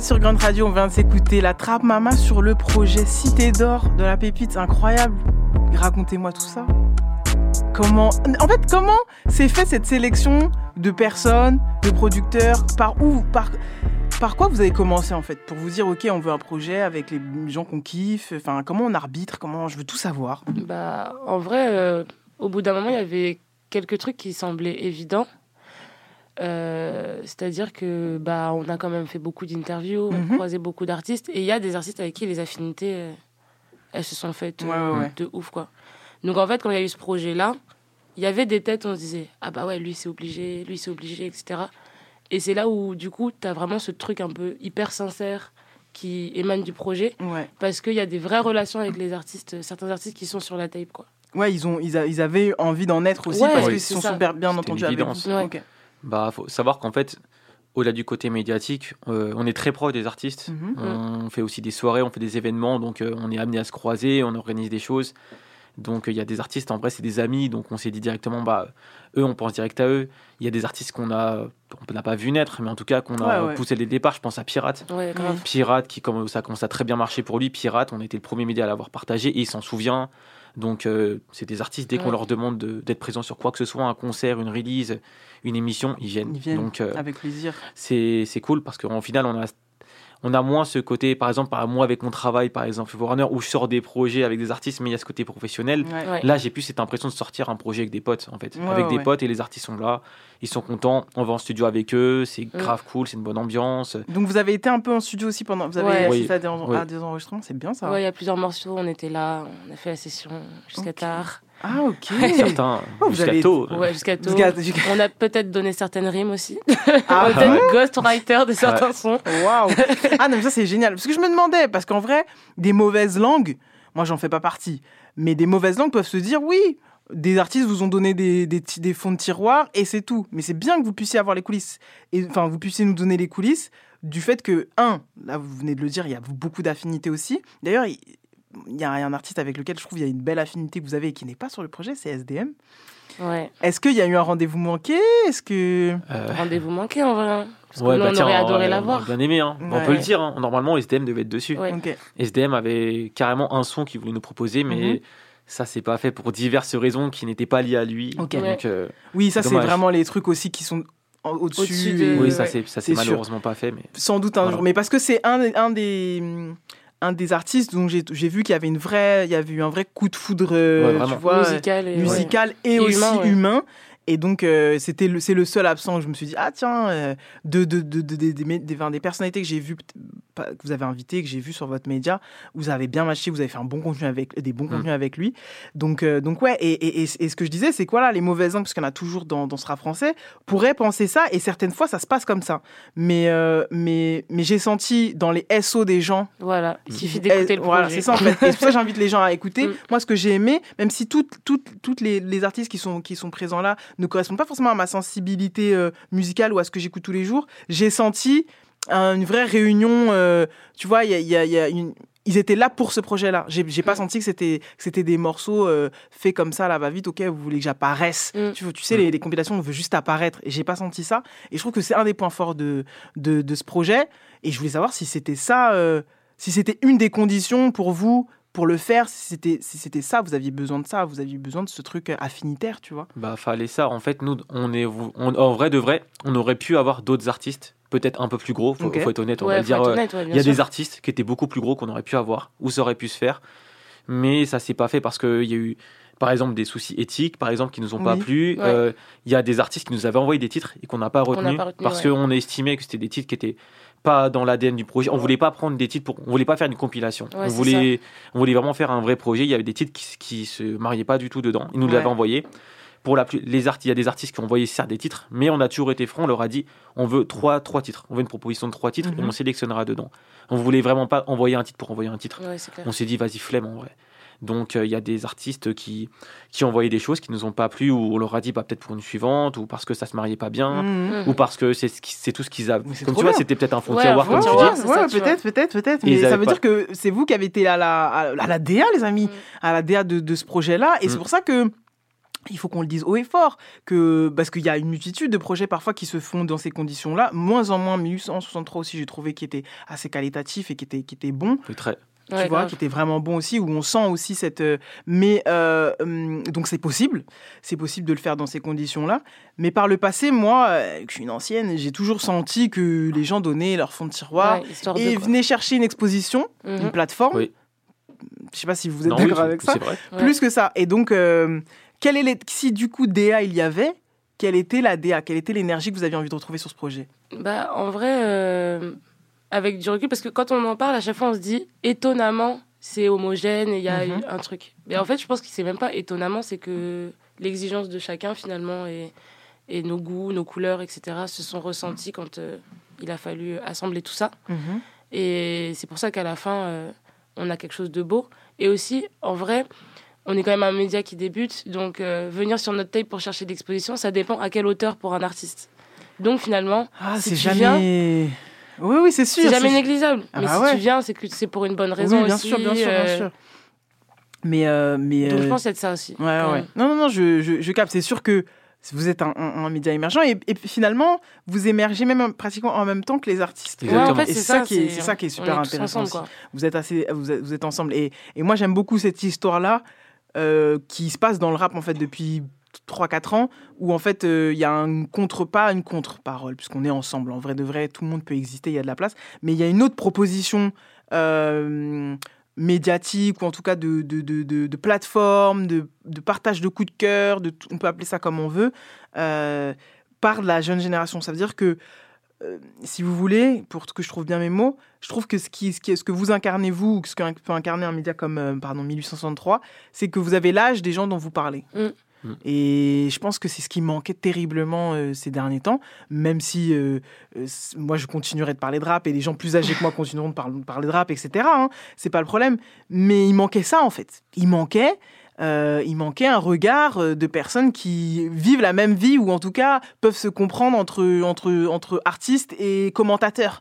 Sur Grande Radio, on vient de s'écouter la Trappe Mama sur le projet Cité d'Or de la Pépite, incroyable. Racontez-moi tout ça. Comment, en fait, comment s'est fait cette sélection de personnes, de producteurs? Par où par, par quoi vous avez commencé en fait? Pour vous dire, ok, on veut un projet avec les gens qu'on kiffe. Enfin, comment on arbitre? Comment Je veux tout savoir. Bah, en vrai, euh, au bout d'un moment, il y avait quelques trucs qui semblaient évidents. Euh, C'est-à-dire que bah, on a quand même fait beaucoup d'interviews, on a Mhm. croisé beaucoup d'artistes, et il y a des artistes avec qui les affinités, euh, elles se sont faites Ouais, euh, ouais, ouais. de ouf, quoi. Donc en fait, quand il y a eu ce projet-là, il y avait des têtes, on se disait, ah bah ouais, lui c'est obligé, lui c'est obligé, etc. Et c'est là où, du coup, tu as vraiment ce truc un peu hyper sincère qui émane du projet, Ouais. parce qu'il y a des vraies relations avec les artistes, certains artistes qui sont sur la tape, quoi. Ouais, ils, ont, ils, a- ils avaient envie d'en être aussi Ouais, parce oui, qu'ils sont ça. super bien entendus avec vous. Bah, faut savoir qu'en fait, au-delà du côté médiatique, euh, on est très proche des artistes. Mhm. On fait aussi des soirées, on fait des événements, donc euh, on est amené à se croiser, on organise des choses. Donc euh, il y a des artistes, en vrai, c'est des amis, donc on s'est dit directement, bah, eux, on pense direct à eux. Il y a des artistes qu'on a, on n'a pas vu naître, mais en tout cas qu'on a Ouais, ouais. poussé dès le départ. Je pense à Pirate. Ouais. Pirate, qui comme ça commence à très bien marcher pour lui. Pirate, on été le premier média à l'avoir partagé et il s'en souvient. Donc, euh, c'est des artistes, dès qu'on Ouais. leur demande de- d'être présents sur quoi que ce soit, un concert, une release, une émission, ils viennent. Ils viennent Donc, euh, avec plaisir. c'est c'est cool parce qu'en final, on a, on a moins ce côté, par exemple, par moi avec mon travail, par exemple, Warner, où je sors des projets avec des artistes, mais il y a ce côté professionnel. Ouais. Ouais. Là, j'ai plus cette impression de sortir un projet avec des potes, en fait. Ouais, avec ouais, des potes et les artistes sont là, ils sont contents, on va en studio avec eux, c'est grave cool, c'est une bonne ambiance. Donc vous avez été un peu en studio aussi pendant. Vous avez Ouais. assisté Oui. à, des, en- Oui. à des enregistrements, c'est bien ça. Ouais, il y a plusieurs morceaux, on était là, on a fait la session jusqu'à tard. Ah ok. Certains, Oh, vous jusqu'à avez- tôt. Ouais, jusqu'à tôt. Jusqu'à- jusqu'à- On a peut-être donné certaines rimes aussi. Ah, Peut-être ouais. ghostwriter de certains sons. Waouh Ah non, mais ça c'est génial. Parce que je me demandais, parce qu'en vrai, des mauvaises langues, moi j'en fais pas partie, mais des mauvaises langues peuvent se dire oui, des artistes vous ont donné des, des, des fonds de tiroir et c'est tout. Mais c'est bien que vous puissiez avoir les coulisses, et enfin vous puissiez nous donner les coulisses du fait que, un, là vous venez de le dire, il y a beaucoup d'affinités aussi. D'ailleurs, il y a un artiste avec lequel je trouve il y a une belle affinité que vous avez et qui n'est pas sur le projet, c'est SDM. Ouais. Est-ce qu'il y a eu un rendez-vous manqué? Est-ce que. Euh, Rendez-vous manqué en vrai. hein. Parce que ouais, nous, bah on tiens, aurait adoré ouais, la on voir. aurait bien aimé, hein. on peut le dire. hein. Normalement, SDM devait être dessus. Ouais. Ok. SDM avait carrément un son qu'il voulait nous proposer, mais Mhm. ça, c'est pas fait pour diverses raisons qui n'étaient pas liées à lui. Donc, euh, Oui, ça c'est vraiment les trucs aussi qui sont au-dessus. Au-dessus de- oui, ça, c'est sûr. malheureusement pas fait. Mais Sans doute un Voilà. jour. Mais parce que c'est un, un des. Un des artistes dont j'ai j'ai vu qu'il y avait une vraie, il y avait eu un vrai coup de foudre, euh, Ouais, tu vraiment. vois, Musical et- musical et, Et aussi humain, humain. Et donc, euh, c'était le, c'est le seul absent. Je me suis dit, ah tiens, euh, de, de, de, de- des- des, personnalités que j'ai vues, que vous avez invitées, que j'ai vues sur votre média, vous avez bien matché, vous avez fait un bon contenu avec, des bons contenus avec lui. Donc, euh, donc ouais, et, et, et, et ce que je disais, c'est quoi là, les mauvais angles, parce qu'il y en a toujours dans, dans ce rap français, pourraient penser ça, et certaines fois, ça se passe comme ça. Mais, euh, mais, mais j'ai senti dans les SO des gens. Voilà, il suffit d'écouter le Voilà, projet. c'est ça en fait. Et c'est pour ça que j'invite les gens à écouter. Mm. Moi, ce que j'ai aimé, même si toutes, toutes, toutes les, les artistes qui sont, qui sont présents là ne correspondent pas forcément à ma sensibilité euh, musicale ou à ce que j'écoute tous les jours, j'ai senti une vraie réunion. euh, tu vois, il y a, y a- y a une. Ils étaient là pour ce projet-là. J'ai j'ai pas Mm. senti que c'était que c'était des morceaux euh, faits comme ça, là, va vite, ok, vous voulez que j'apparaisse. Mm. Tu, vois, tu sais, les, les compilations, on veut juste apparaître. Et j'ai pas senti ça. Et je trouve que c'est un des points forts de, de, de ce projet. Et je voulais savoir si c'était ça, euh, si c'était une des conditions pour vous pour le faire, si c'était si c'était ça, vous aviez besoin de ça, vous aviez besoin de ce truc affinitaire, tu vois. Bah, fallait ça. En fait, nous, on est, on- en vrai de vrai, on aurait pu avoir d'autres artistes, peut-être un peu plus gros. Faut, faut être honnête, on Ouais, va dire. euh, honnête, ouais, Il y a des artistes qui étaient beaucoup plus gros qu'on aurait pu avoir, ou ça aurait pu se faire, mais ça s'est pas fait parce qu'il y a eu, par exemple, des soucis éthiques, par exemple, qui nous ont pas plu. Ouais. Euh, Il y a des artistes qui nous avaient envoyé des titres et qu'on n'a pas retenu parce qu'on estimait que c'était des titres qui étaient pas dans l'ADN du projet. On voulait pas prendre des titres pour, on voulait pas faire une compilation. On voulait, on voulait vraiment faire un vrai projet. Il y avait des titres qui, qui se mariaient pas du tout dedans. Ils nous l'avaient envoyé. Pour la plus, les artistes, il y a des artistes qui ont envoyé certes des titres, mais on a toujours été franc. On leur a dit, on veut trois, trois titres. On veut une proposition de trois titres et Mhm. on sélectionnera dedans. On voulait vraiment pas envoyer un titre pour envoyer un titre. Ouais, c'est. On s'est dit, vas-y, flemme en vrai. Donc, euh, il y a des artistes qui, qui ont envoyé des choses qui nous ont pas plu, ou on leur a dit, bah, peut-être pour une suivante, ou parce que ça se mariait pas bien, Mhm. ou parce que c'est c'est tout ce qu'ils avaient. C'est Comme tu vois, c'était peut-être un fond de Ouais, tiroir, comme tu dis. c'est peut-être, peut-être, peut-être. Et Mais ça veut pas- dire que c'est vous qui avez été à la, à, à la DA, les amis, à la DA de, de ce projet-là. Et c'est Mm. pour ça que il faut qu'on le dise haut et fort, que, parce qu'il y a une multitude de projets parfois qui se font dans ces conditions-là. Moins en moins, 1863 aussi, j'ai trouvé qui était assez qualitatif et qui était, qui était bon. Très. tu Ouais, vois, grave. qui était vraiment bon aussi, où on sent aussi cette. euh, mais euh, hum, donc c'est possible, c'est possible de le faire dans ces conditions-là. Mais par le passé, moi, euh, que je suis une ancienne, j'ai toujours senti que les gens donnaient leur fond de tiroir Ouais, histoire de et quoi. venaient chercher une exposition, Mhm. une plateforme. Oui. Je sais pas si vous êtes oui, d'accord avec ça. vrai. Ouais. Plus que ça. Et donc, euh, quelle est les- si du coup DA il y avait, quelle était la DA Quelle était l'énergie que vous aviez envie de retrouver sur ce projet? Bah, en vrai, euh, avec du recul, parce que quand on en parle, à chaque fois, on se dit étonnamment, c'est homogène et il y a Mhm. un truc. Mais en fait, je pense que c'est même pas étonnamment, c'est que l'exigence de chacun, finalement, et, et nos goûts, nos couleurs, etc., se sont ressentis quand euh, il a fallu assembler tout ça. Et c'est pour ça qu'à la fin, euh, on a quelque chose de beau. Et aussi, en vrai, on est quand même un média qui débute, donc euh, venir sur notre tape pour chercher de l'exposition, ça dépend à quelle hauteur pour un artiste. Donc finalement, Ah, si c'est tu jamais. viens, Oui, oui, c'est sûr. c'est jamais négligeable. Ah mais bah si ouais. tu viens, c'est que c'est pour une bonne raison Oui, bien aussi. sûr, bien sûr, bien euh, sûr. Mais, euh, mais Donc je pense de ça aussi. Ouais, quand ouais. même. Non, non, non, je, je, je capte. C'est sûr que vous êtes un, un- un média émergent et, finalement, vous émergez même pratiquement en même temps que les artistes. Ouais, en fait, et c'est ça, ça, qui est, c'est- ça qui est super est intéressant. ensemble. Vous êtes assez, vous êtes, vous êtes ensemble. Et, et moi, j'aime beaucoup cette histoire-là euh, qui se passe dans le rap en fait depuis 3-4 ans, où en fait euh, il y a un contre pas une contre-parole, puisqu'on est ensemble. En vrai de vrai, tout le monde peut exister, il y a de la place. Mais il y a une autre proposition euh, médiatique, ou en tout cas de, de, de, de- de plateforme, de, partage de coups de cœur, on peut appeler ça comme on veut, par la jeune génération. Ça veut dire que euh, si vous voulez, pour que je trouve bien mes mots, je trouve que ce, qui, ce, qui est- ce que vous incarnez, vous, ou ce que peut incarner un média comme euh, pardon, 1863, c'est que vous avez l'âge des gens dont vous parlez. Mm. Mm. Et je pense que c'est ce qui manquait terriblement euh, ces derniers temps, même si euh, euh, moi je continuerai de parler de rap et les gens plus âgés que moi continueront de par- parler de rap, etc. Hein, c'est pas le problème. Mais il manquait ça en fait. Il manquait. Euh, il manquait un regard euh, de personnes qui vivent la même vie ou en tout cas peuvent se comprendre entre, artistes et commentateurs.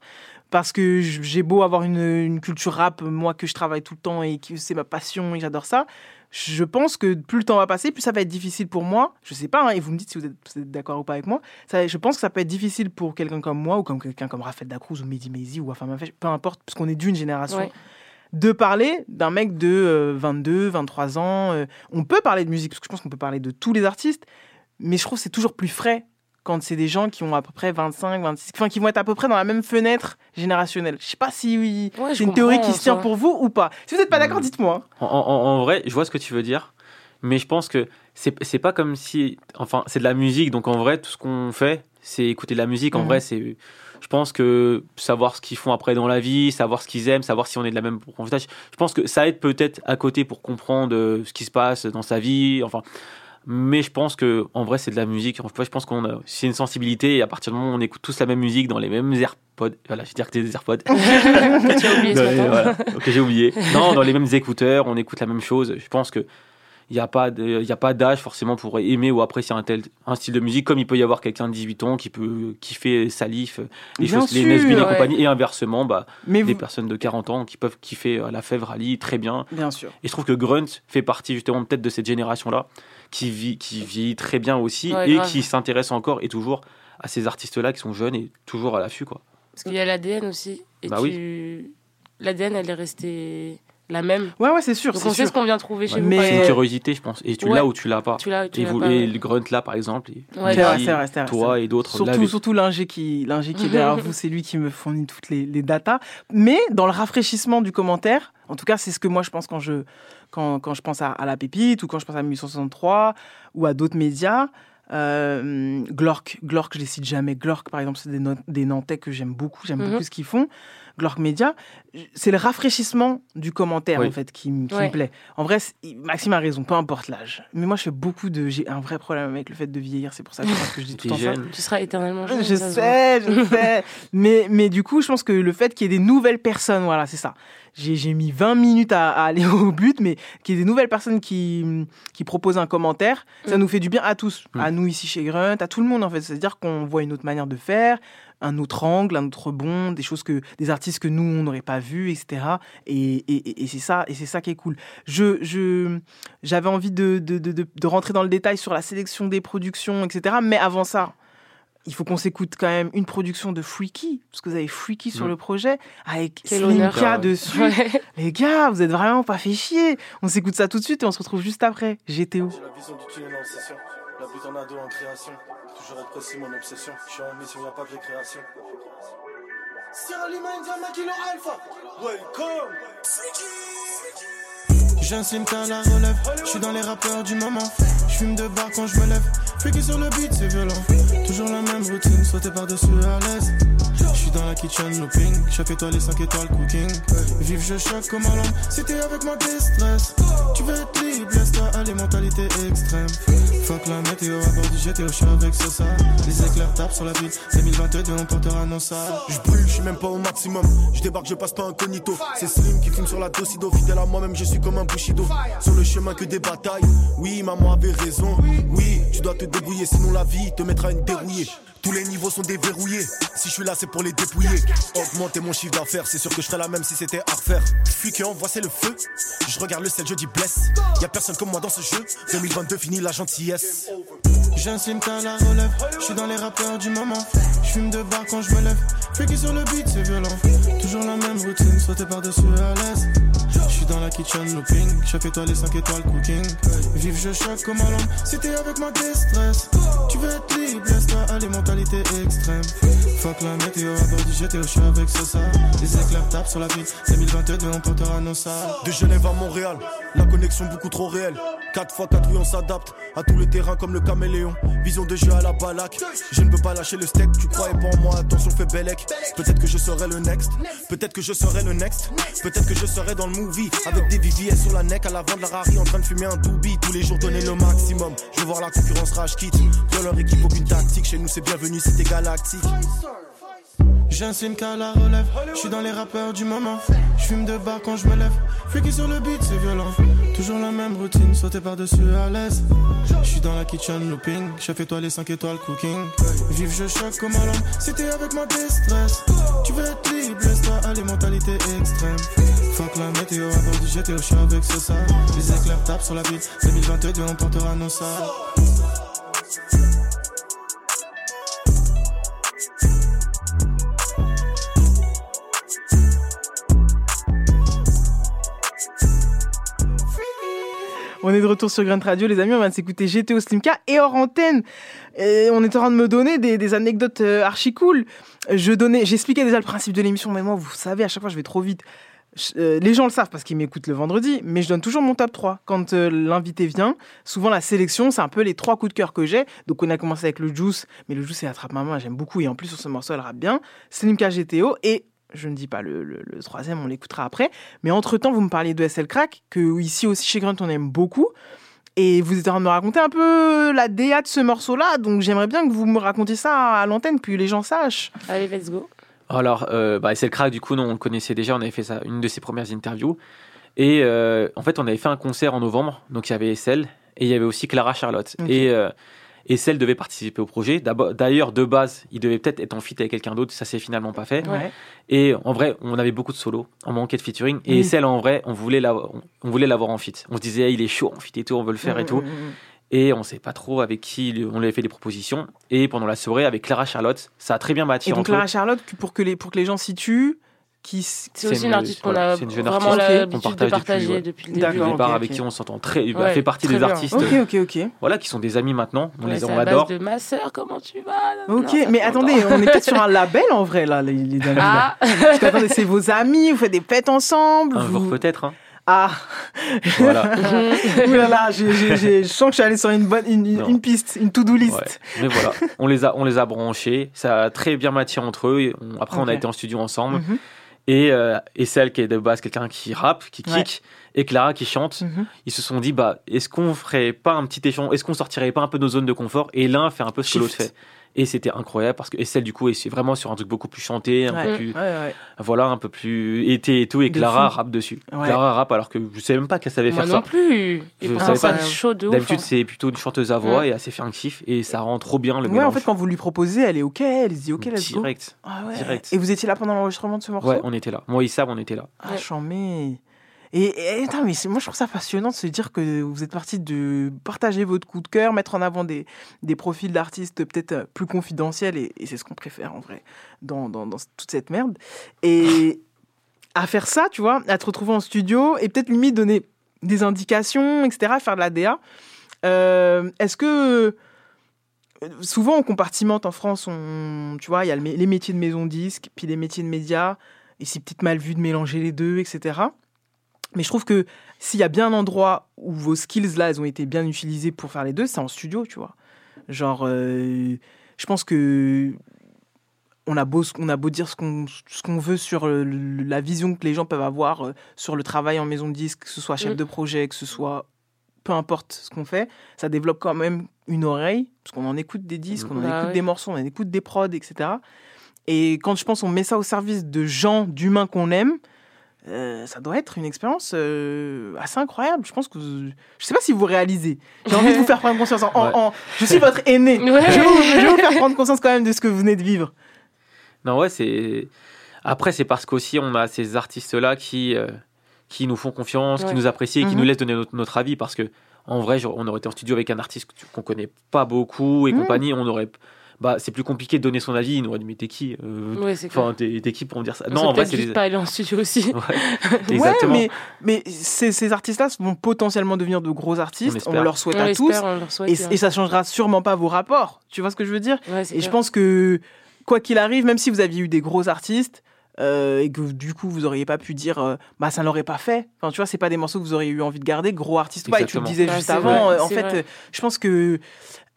Parce que j'ai beau avoir une, culture rap, moi que je travaille tout le temps et que c'est ma passion et j'adore ça, je pense que plus le temps va passer, plus ça va être difficile pour moi. Je sais pas, hein, et vous me dites si vous êtes, d'accord ou pas avec moi. Ça, je pense que ça peut être difficile pour quelqu'un comme moi ou comme quelqu'un comme Raphaël Dacruz ou Mehdi Maizi ou Mafesh, peu importe, parce qu'on est d'une génération. De parler d'un mec de euh, 22, 23 ans. euh, on peut parler de musique, parce que je pense qu'on peut parler de tous les artistes, mais je trouve que c'est toujours plus frais quand c'est des gens qui ont à peu près 25, 26, enfin qui vont être à peu près dans la même fenêtre générationnelle. Je sais pas si oui, Ouais, c'est une théorie qui se tient pour vous ou pas. Si vous n'êtes pas Hmm. d'accord, dites-moi. En, en- en vrai, je vois ce que tu veux dire, mais je pense que c'est pas comme si. Enfin, c'est de la musique, donc en vrai, tout ce qu'on fait, c'est écouter de la musique. En Mhm. vrai, c'est. Je pense que savoir ce qu'ils font après dans la vie, savoir ce qu'ils aiment, savoir si on est de la même profondeur, je pense que ça aide peut-être à côté pour comprendre euh, ce qui se passe dans sa vie. Enfin. Mais je pense que en vrai c'est de la musique. Je pense qu'on a c'est une sensibilité et à partir du moment où on écoute tous la même musique dans les mêmes AirPods, voilà, je vais dire que c'est des AirPods. Que as oublié voilà. J'ai oublié. Non, dans les mêmes écouteurs, on écoute la même chose. Je pense que il n'y a pas de- il y a pas d'âge forcément pour aimer ou apprécier un tel un style de musique comme il peut y avoir quelqu'un de 18 ans qui peut kiffer Salif les Bien choses les sûr, Nesbin et compagnie et inversement bah Mais des vous- personnes de 40 ans qui peuvent kiffer euh, la Fèvre Ali très bien Bien sûr. et je trouve que Grunt fait partie justement peut-être de cette génération là qui vit qui vit très bien aussi Ouais, et grave. qui s'intéresse encore et toujours à ces artistes là qui sont jeunes et toujours à l'affût quoi Parce qu'il y a l'ADN aussi. Et Bah tu... L'ADN, elle est restée la même. Ouais, ouais, c'est sûr. Donc c'est on sait sûr. ce qu'on vient trouver chez Mais- vous. c'est une curiosité je pense et tu Ouais. l'as ou tu l'as pas Tu l'as ou tu et, l'as vous, pas, et ouais. le Grunt là par exemple Ouais, C'est vrai, c'est vrai, c'est vrai, toi et d'autres Surtout, surtout l'ingé qui, l'ingé qui est derrière vous, c'est lui qui me fournit toutes les, les datas. Mais dans le rafraîchissement du commentaire, en tout cas, c'est ce que moi je pense quand je, quand, quand je pense à, à la pépite ou quand je pense à 1863 ou à d'autres médias. Euh, Glork, Glork, je les cite jamais. Glork, par exemple, c'est des, no- des Nantais que j'aime beaucoup, j'aime beaucoup ce qu'ils font. Glork Media, c'est le rafraîchissement du commentaire Oui. en fait qui, m- qui Ouais. me plaît. En vrai, Maxime a raison, peu importe l'âge. Mais moi, je fais beaucoup de, j'ai un vrai problème avec le fait de vieillir. C'est pour ça que je pense que je dis tout temps ça. jeune. Tu seras éternellement jeune. Je sais, je sais. mais, mais du coup, je pense que le fait qu'il y ait des nouvelles personnes, voilà, c'est ça. J'ai j'ai mis 20 minutes à, à aller au but, mais qu'il y ait des nouvelles personnes qui, qui proposent un commentaire, ça Mm. nous fait du bien à tous. Mm. À nous ici chez Grunt, à tout le monde en fait. C'est-à-dire qu'on voit une autre manière de faire, un autre angle, un autre bon, des choses que des artistes que nous on n'aurait pas vues, etc. Et, et, c'est ça, et c'est ça qui est cool. Je, je, j'avais envie de, de, de, de- de rentrer dans le détail sur la sélection des productions, etc. Mais avant ça, il faut qu'on s'écoute quand même une production de Freaky, parce que vous avez Freaky sur Mm. le projet, avec honneur. Slimka dessus. Ouais. Les gars, vous êtes vraiment pas fait chier. On s'écoute ça tout de suite et on se retrouve juste après. GTO. La vision du tunnel en session, la butte en ado en création. Toujours être précis, mon obsession. Je suis en mission, y'a pas de récréation. Sierra Lima, Indiana, Kilo Alpha. Welcome. J'ai un simka à la relève, je suis dans les rappeurs du moment. Je fume de bar quand je me lève. Freaky sur le beat, c'est violent. Toujours la même routine, sauter par-dessus à l'aise. Je suis dans la kitchen looping, chef étoilé 5 étoiles cooking. Vive, je choque comme un c'était avec moi déstress. Tu veux être laisse-toi aller, mentalité extrême. Fuck la météo, à bord du GTO, je avec Sosa. Les éclairs tapent sur la ville, 2022, on portera nos salles. Je brûle, je suis même pas au maximum. Je débarque, je passe pas incognito. C'est Slim qui fume sur la docido. Fidèle à moi-même, je suis comme un Bushido. Sur le chemin que des batailles. Oui, maman avait raison. Oui, tu dois te débrouiller, sinon la vie te mettra une dérouillée. Tous les niveaux sont déverrouillés. Si je suis là, c'est pour les dépouiller. Augmenter mon chiffre d'affaires, c'est sûr que je ferais la même si c'était à refaire. Fuis qui envoie, c'est le feu. Je regarde le ciel, je dis blesse. Y a personne comme moi dans ce jeu. 2022 fini la gentillesse. J'ai un à la relève, je suis dans les rappeurs du moment. Je fume de bar quand je me lève. Freaky sur le beat, c'est violent. Toujours la même routine, sauter par-dessus à l'aise. Dans la kitchen looping, chef étoilé 5 étoiles cooking. Vive, je choque comme un lampe, si t'es avec moi déstress. Tu veux être libre, laisse-toi aller, mentalité extrême. Fuck la météo, à bord du GTO, je suis avec Sosa. Les éclairs tapent sur la ville, 2022, on portera nos salles. De Genève à Montréal, la connexion beaucoup trop réelle. 4 fois 4 oui on s'adapte à tous les terrains comme le caméléon. Vision de jeu à la balac. Je ne peux pas lâcher le steak, tu croyais pas en moi, attention fais bellec. Peut-être que je serai le next, peut-être que je serai le next. Peut-être que je serai dans le movie avec des VVS sur la neck à l'avant de la Rari en train de fumer un doobie. Tous les jours donner le maximum. Je veux voir la concurrence rage quitte. Dans leur équipe aucune tactique, chez nous c'est bienvenu, c'était galactique. J'ai un simka à la relève, je suis dans les rappeurs du moment. Je fume de bar quand je me lève. Freaky sur le beat, c'est violent. Toujours la même routine, sauter par-dessus à l'aise. Je suis dans la kitchen looping, chef étoilé 5 étoiles cooking. Vive, je choque comme un c'était avec moi déstress. Tu veux être libre, laisse-toi aller, mentalité extrême. Fuck la météo, à bord du GTO, je suis avec Sosa. Les éclairs tapent sur la ville, 2022, on portera nos salles. On est de retour sur Grunt Radio, les amis. On de s'écouter GTO Slimka et hors antenne. On est en train de me donner des, anecdotes euh, archi cool. Je donnais, j'expliquais déjà le principe de l'émission, mais moi, vous savez, à chaque fois, je vais trop vite. Euh, les gens le savent parce qu'ils m'écoutent le vendredi, mais je donne toujours mon top 3. Quand euh, l'invité vient, souvent la sélection, c'est un peu les trois coups de cœur que j'ai. Donc on a commencé avec le Juice, mais le Juice, c'est Attrape Maman, j'aime beaucoup. Et en plus, sur ce morceau, elle rappe bien. Slimka GTO et je ne dis pas le, le- le troisième, on l'écoutera après. Mais entre-temps, vous me parliez de SL Crack, que ici aussi chez Grunt, on aime beaucoup. Et vous êtes en train de me raconter un peu la DA de ce morceau-là. Donc j'aimerais bien que vous me racontiez ça à l'antenne, que les gens sachent. Allez, let's go. Alors, euh, bah, le crack, du coup, nous, on le connaissait déjà, on avait fait ça, une de ses premières interviews. Et euh, en fait, on avait fait un concert en novembre, donc il y avait Essel, et il y avait aussi Clara Charlotte. Et euh, Essel devait participer au projet. D'ailleurs, de base, il devait peut-être être en feat avec quelqu'un d'autre, ça s'est finalement pas fait. Ouais. Et en vrai, on avait beaucoup de solos, on manquait de featuring. Et Oui. Essel, en vrai, on voulait l'avoir on, voulait en feat. On se disait, il est chaud en feat et tout, on veut le faire et Mm, tout. mm, mm. Et on sait pas trop avec qui on lui avait fait des propositions. Et pendant la soirée, avec Clara Charlotte, ça a très bien matché Et donc Clara. Charlotte, pour que les, pour que les gens situent, qui... C'est aussi une artiste qu'on voilà, a c'est une jeune vraiment l'habitude qu'on de partage partager ouais. depuis le début. Au départ, ok, avec qui on s'entend très. bah, Ouais, fait partie très des bien. artistes. Ok, euh, ok, ok. Voilà, qui sont des amis maintenant. On Ouais, les c'est on adore. base de ma sœur, comment tu vas Ok, Non, mais attendez, on est peut-être sur un label en vrai, là, les, les amis. là. Ah Parce que, attendez, c'est vos amis, vous faites des fêtes ensemble. Un vous- jour peut-être. hein. Ah Voilà. Là là, je sens que je suis allé sur une, bonne, une, une- Non. une piste, une to-do list. Ouais. Mais voilà, on les a, on les a branchés. Ça a très bien matché entre eux. Après, on a été en studio ensemble. Mhm. Et, euh, et celle qui est de base quelqu'un qui rappe, qui kick, Ouais. et Clara qui chante. Mhm. Ils se sont dit, bah, est-ce qu'on ferait pas un petit échange Est-ce qu'on sortirait pas un peu de nos zones de confort? Et l'un fait un peu ce que l'autre fait. Et c'était incroyable parce que Estelle, du coup, est vraiment sur un truc beaucoup plus chanté, un Ouais, peu plus, ouais, ouais. voilà, un peu plus été et tout. Et Clara rappe dessus. Ouais. Clara rappe alors que je savais même pas qu'elle savait Moi faire non ça. plus. Et Je pourtant, savais pas. chaud de ouf. D'habitude, hein. c'est plutôt une chanteuse à voix Ouais. et elle s'est fait un kiff et ça rend trop bien le Ouais, mélange. en fait, quand vous lui proposez, elle est OK, elle se dit OK, let's go. Direct. Ah ouais. Direct. Et vous étiez là pendant l'enregistrement de ce morceau? Ouais, on était là. Moi, ils savent, on était là. Ah, chambé. Et, et mais moi je trouve ça passionnant de se dire que vous êtes parti de partager votre coup de cœur, mettre en avant des, des profils d'artistes peut-être euh, plus confidentiels, et, c'est ce qu'on préfère en vrai dans, dans, toute cette merde. Et à faire ça, tu vois, à te retrouver en studio et peut-être limite donner des indications, etc., faire de la DA. Euh, Est-ce que souvent on compartimente en France, on, tu vois, il y a les métiers de maison disque, puis les métiers de médias, et c'est peut-être mal vu de mélanger les deux, etc. Mais je trouve que s'il y a bien un endroit où vos skills là, elles ont été bien utilisées pour faire les deux, c'est en studio, tu vois. Genre, euh, je pense que on a beau, on a beau dire ce qu'on veut sur le- le- la vision que les gens peuvent avoir euh, sur le travail en maison de disque, que ce soit chef Mm. de projet, que ce soit peu importe ce qu'on fait, ça développe quand même une oreille, parce qu'on en écoute des disques, on en Bah écoute ouais. des morceaux, on en écoute des prods, etc. Et quand je pense on met ça au service de gens, d'humains qu'on aime, euh, ça doit être une expérience euh, assez incroyable. Je pense que vous- je sais pas si vous réalisez. J'ai envie de vous faire prendre conscience. En, en- Ouais. en- je suis votre aîné. Ouais. Je, vais vous, je vais vous faire prendre conscience quand même de ce que vous venez de vivre. Non, ouais, c'est. Après, c'est parce qu'aussi, on a ces artistes-là qui, euh, qui nous font confiance, Ouais. qui nous apprécient et qui Mhm. nous laissent donner notre, notre avis. Parce que, en vrai, on aurait été en studio avec un artiste qu'on connaît pas beaucoup et Mhm. compagnie. On aurait. Bah, c'est plus compliqué de donner son avis. Il nous aurait dit, mais t'es qui euh, Ouais, Enfin, t'es qui pour me dire ça? On Non, en vrai, c'est juste des. pas aller en studio aussi. Ouais, exactement. Mais, mais ces, ces artistes-là vont potentiellement devenir de gros On artistes. On, espère. leur souhaite On à tous. l'espère, on leur souhaite, Et, hein. et ça changera sûrement pas vos rapports. Tu vois ce que je veux dire? Ouais, Et je pense que, quoi qu'il arrive, même si vous aviez eu des gros artistes, euh, et que du coup vous auriez pas pu dire euh, bah ça ne l'aurait pas fait enfin tu vois c'est pas des morceaux que vous auriez eu envie de garder gros artistes ou pas et tu le disais Ah, juste c'est avant vrai, euh, en fait euh, je pense que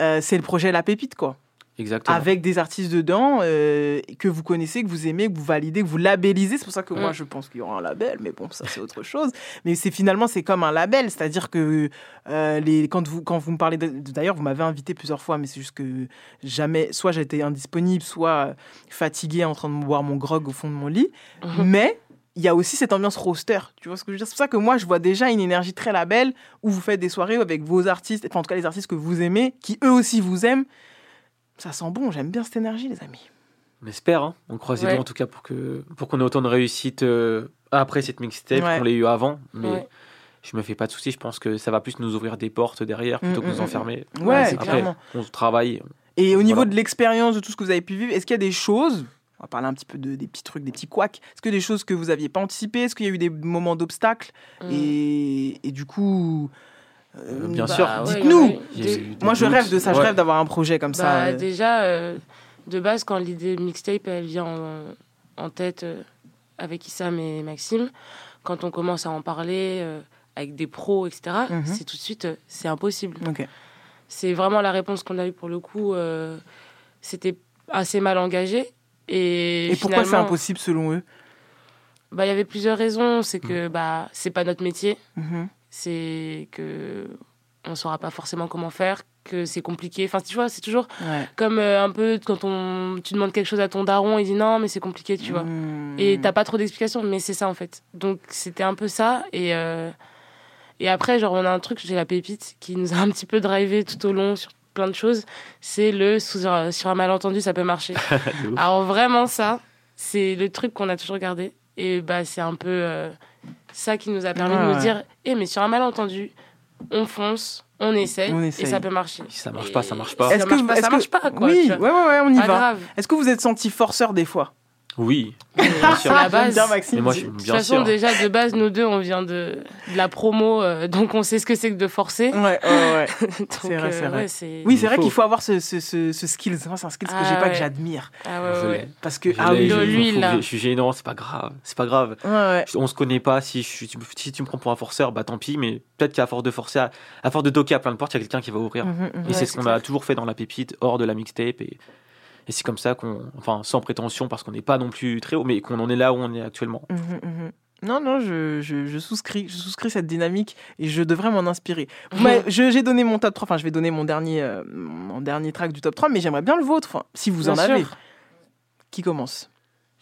euh, c'est le projet La Pépite quoi Exactement. avec des artistes dedans euh, que vous connaissez, que vous aimez, que vous validez, que vous labellisez. C'est pour ça que moi Mm. je pense qu'il y aura un label, mais bon, ça c'est autre chose. Mais c'est finalement c'est comme un label, c'est-à-dire que euh, les, quand vous quand vous me parlez d'ailleurs vous m'avez invité plusieurs fois, mais c'est juste que jamais soit j'étais indisponible, soit fatigué en train de boire mon grog au fond de mon lit, Mhm. mais il y a aussi cette ambiance roster. Tu vois ce que je veux dire? C'est pour ça que moi, je vois déjà une énergie très label où vous faites des soirées avec vos artistes, enfin en tout cas les artistes que vous aimez, qui eux aussi vous aiment. Ça sent bon, j'aime bien cette énergie, les amis. On espère, hein. on croise les Ouais. doigts en tout cas pour que pour qu'on ait autant de réussite euh, après cette mixtape Ouais. qu'on l'ait eu avant. Mais Ouais. je me fais pas de soucis, je pense que ça va plus nous ouvrir des portes derrière plutôt Mm, que nous mm, enfermer. Ouais, c'est Après, clairement. on travaille. Et au niveau Voilà. de l'expérience, de tout ce que vous avez pu vivre, est-ce qu'il y a des choses, on va parler un petit peu de, des petits trucs, des petits couacs, est-ce que des choses que vous n'aviez pas anticipées Est-ce qu'il y a eu des moments d'obstacles Mm. et, et du coup, Euh, Bien bah, sûr. Dites-nous. ouais, Moi, je doutes. rêve de ça. Je Ouais. rêve d'avoir un projet comme ça. Bah, euh. Déjà, euh, de base, quand l'idée mixtape, elle vient en, en tête euh, avec Issam et Maxime, quand on commence à en parler euh, avec des pros, etc., Mhm. c'est tout de suite, euh, c'est impossible. C'est vraiment la réponse qu'on a eue pour le coup. euh, C'était assez mal engagé. Et, Et pourquoi c'est impossible selon eux? bah, Il y avait plusieurs raisons. C'est que bah, c'est pas notre métier. Mhm. C'est que on saura pas forcément comment faire, que c'est compliqué. Enfin, tu vois, c'est toujours Ouais. comme euh, un peu quand on, tu demandes quelque chose à ton daron, il dit non, mais c'est compliqué, tu vois. Hmm. Et t'as pas trop d'explications, mais c'est ça en fait. Donc c'était un peu ça. Et, euh, et après, genre, on a un truc, j'ai la pépite, qui nous a un petit peu drivé tout au long sur plein de choses. C'est le sous, sur un malentendu, ça peut marcher. Alors vraiment, ça, c'est le truc qu'on a toujours gardé. Et bah, c'est un peu euh, ça qui nous a permis Ouais, de nous ouais. dire eh, mais sur un malentendu, on fonce, on essaye, On et essaye. ça peut marcher. Si ça marche pas, ça marche pas. Ça marche pas, est-ce ça que- marche pas, quoi. Oui, ouais, ouais, ouais, on y Pas va. grave. Est-ce que vous êtes senti forceur des fois? Oui. Bien sûr. la base. Bien, Maxime. Moi, je suis De toute bien façon, sûr. déjà, de base, nous deux, on vient de, de la promo, euh, donc on sait ce que c'est que de forcer. Ouais, ouais, ouais. Donc, C'est vrai, c'est euh, vrai. ouais, c'est- Oui, c'est vrai qu'il faut avoir ce, ce, ce, ce skills. Moi, c'est un skills que j'ai Ah pas, que j'admire. Ah ouais, ouais. Parce que, ah l'ai, oui, faut- là. Je suis gênant, c'est pas grave. C'est pas grave. ouais, ouais. On se connaît pas. Si, je suis- si tu me prends pour un forceur, bah tant pis. Mais peut-être qu'à force de forcer, à, à force de toquer à plein de portes, il y a quelqu'un qui va ouvrir. Mhm, mhm. Et Ouais, c'est ce qu'on a toujours fait dans la pépite, hors de la mixtape. Et, et c'est comme ça qu'on, enfin, sans prétention, parce qu'on n'est pas non plus très haut, mais qu'on en est là où on est actuellement. Mhm, mhm. Non, non, je, je, je souscris, je souscris cette dynamique et je devrais m'en inspirer. J'ai donné mon top 3, enfin je vais donner mon dernier, euh, mon dernier track du top 3, mais j'aimerais bien le vôtre, enfin, si vous Bien en avez. sûr. Qui commence?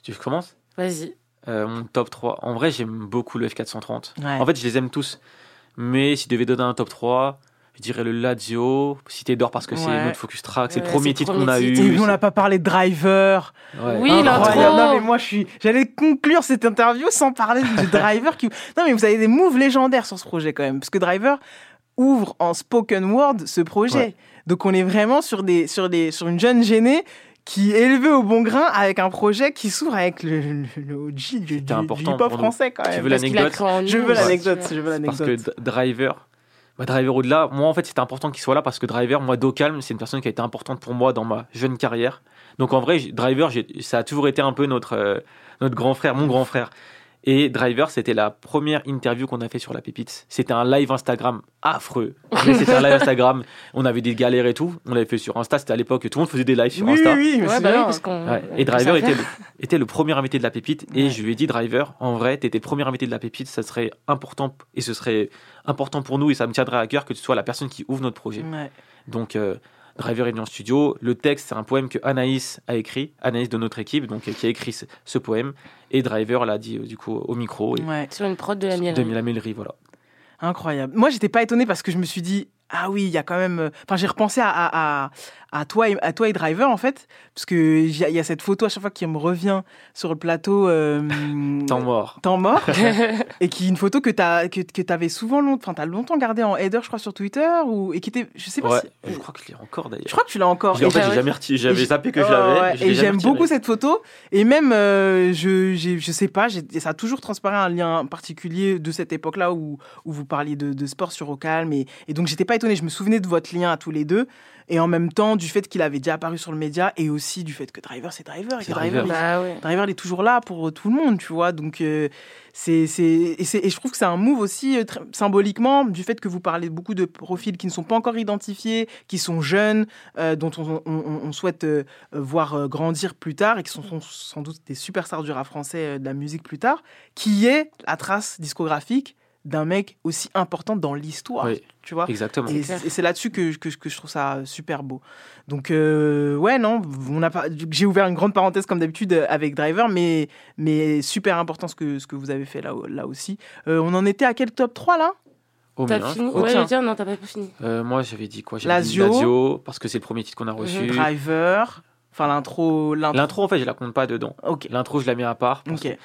Tu commences Vas-y. Euh, Mon top 3. En vrai, j'aime beaucoup le F430. Ouais. En fait, je les aime tous. Mais si je devais donner un top 3, je dirais le Lazio, Cité d'Or parce que c'est notre focus track, c'est Ouais, le premier titre qu'on a titre. Et eu. puis, on n'a pas parlé de Driver. Ouais. Oui, l'intro. Non, mais moi, je suis. J'allais conclure cette interview sans parler du Driver. Qui... Non, mais vous avez des moves légendaires sur ce projet quand même. Parce que Driver ouvre en spoken word ce projet. Ouais. Donc, on est vraiment sur, des, sur, des, sur une jeune gênée qui est élevée au bon grain avec un projet qui s'ouvre avec le, le, le OG du, du, hip-hop pour nous. français quand Tu même. veux qu'il a l'anecdote Je veux l'anecdote. Je veux Parce que Driver, bah, Driver au-delà, moi en fait c'était important qu'il soit là parce que Driver, moi Docalm, c'est une personne qui a été importante pour moi dans ma jeune carrière. Donc en vrai, Driver, ça a toujours été un peu notre, euh, notre grand frère, mon grand frère. Et Driver, c'était la première interview qu'on a fait sur la pépite. C'était un live Instagram affreux. Mais c'était un live Instagram. On avait des galères et tout. On l'avait fait sur Insta. C'était à l'époque que tout le monde faisait des lives sur Oui, Insta. oui, Ouais, c'est bah oui, parce qu'on. Ouais. Et Driver était le, était le premier invité de la pépite. Et Ouais. je lui ai dit, Driver, en vrai, t'étais premier invité de la pépite, ça serait important. Et ce serait important pour nous et ça me tiendrait à cœur que tu sois la personne qui ouvre notre projet. Ouais. Donc, euh, Driver en studio. Le texte, c'est un poème que Anaïs a écrit, Anaïs de notre équipe, donc euh, qui a écrit ce, ce poème. Et Driver l'a dit euh, du coup au micro. Et, Ouais. Sur une prod de la de mielerie. la voilà. Incroyable. Moi, j'étais pas étonnée parce que je me suis dit, ah oui, il y a quand même. euh, Enfin, j'ai repensé à, à, à, toi et, à toi et Driver, en fait, parce que il y, a- il y a cette photo à chaque fois qui me revient sur le plateau. euh, Temps mort. Temps mort. et qui est une photo que tu que, que avais souvent longtemps, enfin, longtemps gardé en header, je crois, sur Twitter, ou, et qui était. Je sais pas Ouais, si. je crois que je l'ai encore d'ailleurs. Je crois que tu l'as encore. En fait, j'ai- jamais J'avais zappé que je l'avais. ouais, je l'ai et j'aime beaucoup cette photo. Et même, euh, je, je sais pas, ça a toujours transparé un lien particulier de cette époque-là où, où vous parliez de, de sport sur Ocalm. Et, et donc, j'étais pas étonnée. Je me souvenais de votre lien à tous les deux. Et en même temps, du fait qu'il avait déjà apparu sur le média et aussi du fait que Driver, c'est Driver. Et C'est que Driver, Bah ouais. Driver, il est toujours là pour tout le monde, tu vois. Donc, euh, c'est, c'est, et, je trouve que c'est un move aussi, euh, très- symboliquement, du fait que vous parlez beaucoup de profils qui ne sont pas encore identifiés, qui sont jeunes, euh, dont on, on- on- on souhaite euh, voir euh, grandir plus tard et qui sont, sont sans doute des superstars du rap français euh, de la musique plus tard, qui est la trace discographique d'un mec aussi important dans l'histoire, Oui, tu vois. exactement. Et, c'est là-dessus que, que, que je trouve ça super beau. Donc, euh, ouais, non, on a pas, j'ai ouvert une grande parenthèse comme d'habitude euh, avec Driver, mais, mais super important ce que, ce que vous avez fait là, là aussi. Euh, on en était à quel top 3 là? Au T'as fini. Oh, Ouais, tiens, non, t'as pas fini. Euh, moi, j'avais dit quoi? J'avais dit Lazio. Lazio, parce que c'est le premier titre qu'on a reçu. Mhm. Driver, enfin l'intro. l'intro. L'intro, en fait, je la compte pas dedans. Ok, L'intro, je la mets à part. parce ok.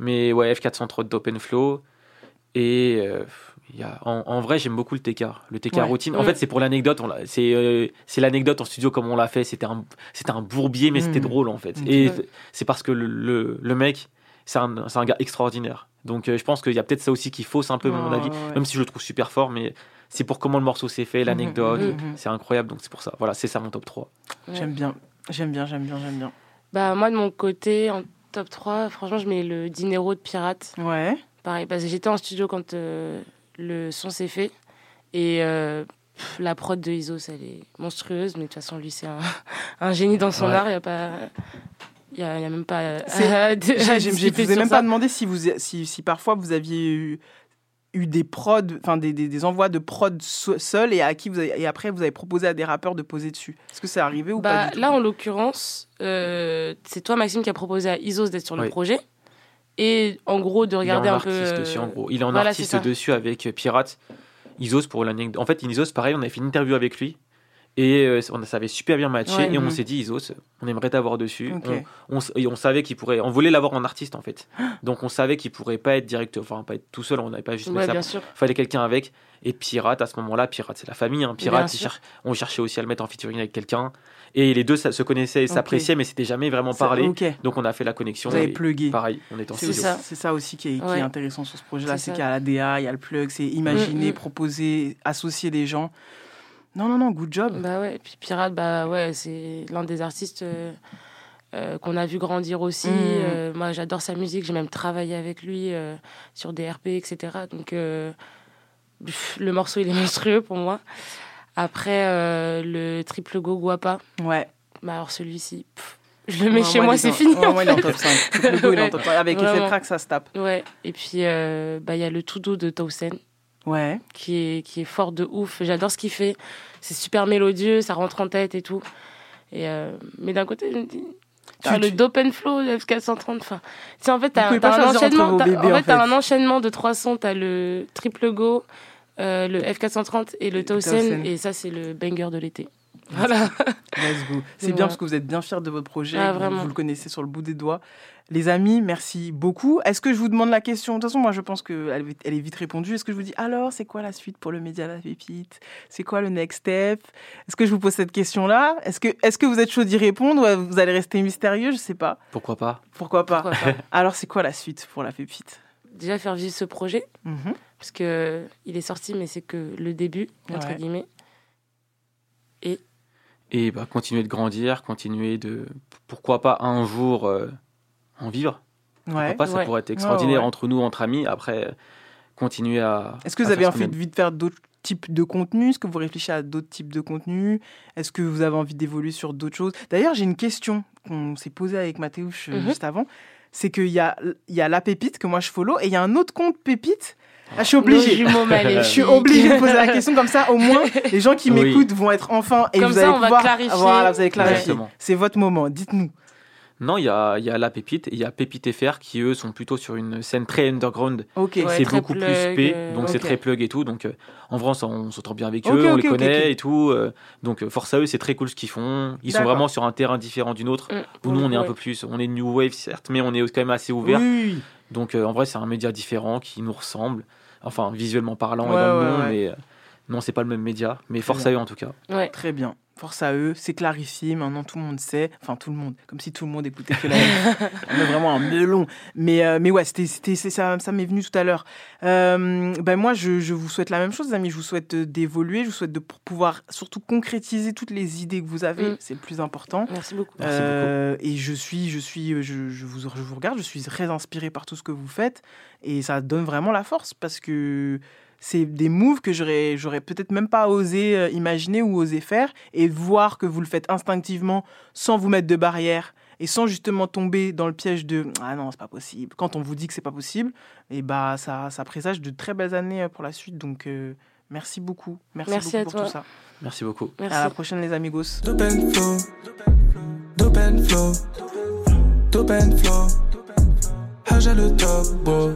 Mais ouais, F430 d'Open Flow. Et euh, il y a, en, en vrai, j'aime beaucoup le TK. Le TK Ouais. routine. En Mm. fait, c'est pour l'anecdote. C'est euh, c'est l'anecdote en studio comme on l'a fait. C'était un, c'était un bourbier, mais c'était Mm. drôle en fait. Et c'est parce que le, le, le mec, c'est un, c'est un gars extraordinaire. Donc euh, je pense qu'il y a peut-être ça aussi qui fausse un peu mon Ouais, avis, ouais, même si je le trouve super fort, mais c'est pour comment le morceau s'est fait, l'anecdote, mhm, mhm. c'est incroyable, donc c'est pour ça. Voilà, c'est ça mon top 3. J'aime bien, j'aime bien, j'aime bien, j'aime bien. Bah, moi, de mon côté, en top 3, franchement, je mets le Dinero de Pirate. Ouais. Pareil, parce que j'étais en studio quand euh, le son s'est fait. Et euh, pff, la prod de Isos, elle est monstrueuse. Mais de toute façon, lui, c'est un, un génie dans son Ouais. art. Il n'y a pas. Il y a, il y a même pas. euh, Je vous ai même ça. pas demandé si, vous, si, si parfois vous aviez eu, eu des prods, enfin des, des, des envois de prod so- seuls et à qui vous avez- et après vous avez proposé à des rappeurs de poser dessus. Est-ce que c'est arrivé ou Bah, pas du tout? là, en l'occurrence, euh, c'est toi, Maxime, qui a proposé à Isos d'être sur le Oui. projet. Et en gros, de regarder il est en un peu. artiste euh, dessus, en gros. Il est en voilà, artiste dessus avec euh, Pirate. Isos pour l'anecdote. En fait, Isos, pareil, on avait fait une interview avec lui. Et euh, on, ça avait super bien matché. Ouais. et on Mhm. s'est dit, Isos, on aimerait t'avoir dessus. On, on et on savait qu'il pourrait. On voulait l'avoir en artiste, en fait. Donc on savait qu'il pourrait pas être direct. Enfin, pas être tout seul. On n'avait pas juste Ouais, ça. sûr. fallait quelqu'un avec. Et Pirate, à ce moment-là, Pirate, c'est la famille. Hein. Pirate, cher- on cherchait aussi à le mettre en featuring avec quelqu'un. Et les deux ça- se connaissaient et Ok. s'appréciaient, mais c'était jamais vraiment parlé. Donc on a fait la connexion. Vous avez plugué. Pareil, on est en C'est ça aussi qui est, qui est Ouais. intéressant sur ce projet-là, C'est qu'il y a la DA, il y a le plug, c'est imaginer, Mm, mm. proposer, associer des gens. Non, non, non, good job. Bah ouais, et puis Pirate, bah ouais, c'est l'un des artistes euh, euh, qu'on a vu grandir aussi. Mm. Euh, moi, j'adore sa musique, j'ai même travaillé avec lui euh, sur des RP, etc. Donc, pff, le morceau, il est monstrueux pour moi. Après, le triple go guapa. Ouais. Bah alors, celui-ci, je le mets Ouais, chez moi, c'est fini. ouais, en il est en top 5. Le go, il est en top 5. Avec effet crack, ça se tape. Ouais, et puis, bah, il y a le tout doux de Tausen. Ouais. Qui est, qui est fort de ouf. J'adore ce qu'il fait. C'est super mélodieux, ça rentre en tête et tout. Et euh, mais d'un côté, je me dis. Tu- le tu- Dope and Flow, le F430. Enfin, tu en fait, t'as un enchaînement. bébés, en en fait, t'as un enchaînement de trois sons. T'as le Triple Go, euh, le F430 et le. Tausen. Et ça, c'est le banger de l'été. Voilà. Let's go. C'est bien parce que vous êtes bien fiers de votre projet. Ah. Vous le connaissez sur le bout des doigts. Les amis, merci beaucoup. Est-ce que je vous demande la question? De toute façon, moi, je pense qu'elle elle est vite répondue. Est-ce que je vous dis alors, c'est quoi la suite pour le média La Pépite? C'est quoi le next step? Est-ce que je vous pose cette question-là? Est-ce que, est que vous êtes chaud d'y répondre? Ou vous allez rester mystérieux Je sais pas. Pourquoi pas? Pourquoi pas, Pourquoi pas? Alors, c'est quoi la suite pour La Pépite? Déjà, faire vivre ce projet. Mhm. Parce que il est sorti, mais c'est que le début, entre Ouais. guillemets. Et et bah, continuer de grandir, continuer de pourquoi pas un jour euh, en vivre. Pourquoi Ouais. pas, ça Ouais. pourrait être extraordinaire ouais. entre nous, entre amis. Après, continuer à. Est-ce que vous avez envie de, faire d'autres types de contenus? Est-ce que vous réfléchissez à d'autres types de contenus? Est-ce que vous avez envie d'évoluer sur d'autres choses? D'ailleurs, j'ai une question qu'on s'est posée avec Mathéouche euh, Mhm. juste avant. C'est qu'il y a, il y a la pépite que moi je follow et il y a un autre compte pépite. Ah, je suis obligée. Je suis obligée de poser la question comme ça. Au moins, les gens qui Oui. m'écoutent vont être enfin et Comme vous ça, allez on va pouvoir. clarifier. Voilà, vous allez clarifier. C'est votre moment. Dites-nous. Non, il y a, il y a La Pépite et il y a Pépite FR qui, eux, sont plutôt sur une scène très underground. Ok. Ouais, c'est beaucoup plug, plus spé, euh, donc c'est très plug et tout. Donc, euh, en vrai, on on s'entend bien avec eux, on les connaît et tout. euh, donc, force à eux, c'est très cool ce qu'ils font. Ils sont vraiment sur un terrain différent du nôtre. Mm, Où pour nous, on est un peu plus. On est New Wave, certes, mais on est quand même assez ouvert. Oui. Donc, euh, en vrai, c'est un média différent qui nous ressemble. Enfin, visuellement parlant Ouais, et dans le nom, ouais. mais euh, non, c'est pas le même média. Mais force à eux, en tout cas. Ouais. Très bien. Force à eux, c'est clarifié. Maintenant, tout le monde sait. Enfin, tout le monde. Comme si tout le monde écoutait que la. On est vraiment un melon. Mais, euh, mais ouais, c'était, c'était, ça, ça m'est venu tout à l'heure. Euh, ben moi, je, je vous souhaite la même chose, les amis. Je vous souhaite euh, d'évoluer. Je vous souhaite de pouvoir surtout concrétiser toutes les idées que vous avez. Mm. C'est le plus important. Merci beaucoup. Merci Euh, et je suis, je suis, je, je vous, je vous regarde. Je suis très inspiré par tout ce que vous faites. Et ça donne vraiment la force parce que c'est des moves que j'aurais, j'aurais peut-être même pas osé euh, imaginer ou osé faire. Et voir que vous le faites instinctivement sans vous mettre de barrière et sans justement tomber dans le piège de ah non c'est pas possible quand on vous dit que c'est pas possible et bah ça ça présage de très belles années euh, pour la suite donc euh, merci beaucoup merci, Merci beaucoup à pour toi. tout ça Merci beaucoup. Merci. à la prochaine les amigos Dope and flow, dope and flow, dope and flow. Haja le top, bro.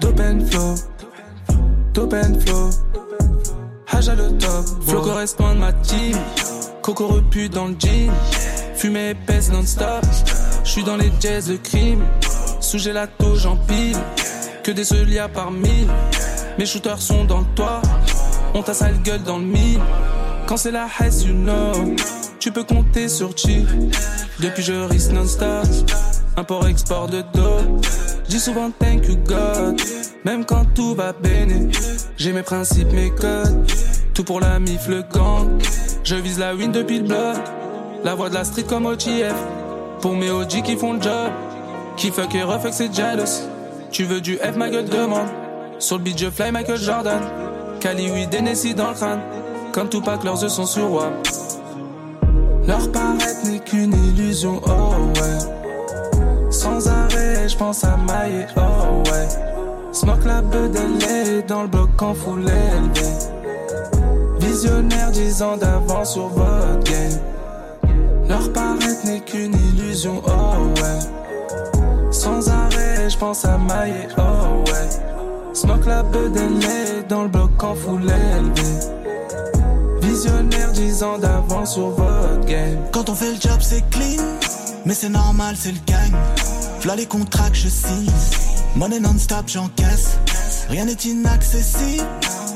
Dope and flow, dope and flow, dope. Haja le top, flow correspond à ma team. Coco repu dans le gym, fumée épaisse non-stop. J'suis dans les jazz de crime, sous gelato j'empile. Que des seuls par mille. Mes shooters sont dans le toit, on t'a sale gueule dans le mille. Quand c'est la hesse, you know, tu peux compter sur Chi. Depuis je risque non-stop, import-export de dos. Dis souvent thank you God, même quand tout va béné. J'ai mes principes, mes codes, tout pour la mif, le gang. Je vise la win depuis le bloc, la voix de la street comme OTF. Pour mes OG qui font le job, qui fuck et refuck c'est jealous. Tu veux du F, ma gueule demande. Sur le beat, je fly Michael Jordan. Cali, oui, Tennessee dans le crâne. Comme Tupac, leurs œufs sont sur roi. Leur paraître n'est qu'une illusion, oh ouais. Sans arrêt, je pense à mailler, oh ouais. Smoke la bedelée dans le bloc en foule. Visionnaire dix ans d'avance sur votre game. Leur paraître n'est qu'une illusion, oh ouais. Sans arrêt, je pense à mailler, oh ouais. Smoke la bedelée dans le bloc en foule. Visionnaire dix ans d'avance sur votre game. Quand on fait le job, c'est clean. Mais c'est normal, c'est le gang. V'là les contrats que je signe. Money non-stop, j'encaisse. Rien n'est inaccessible.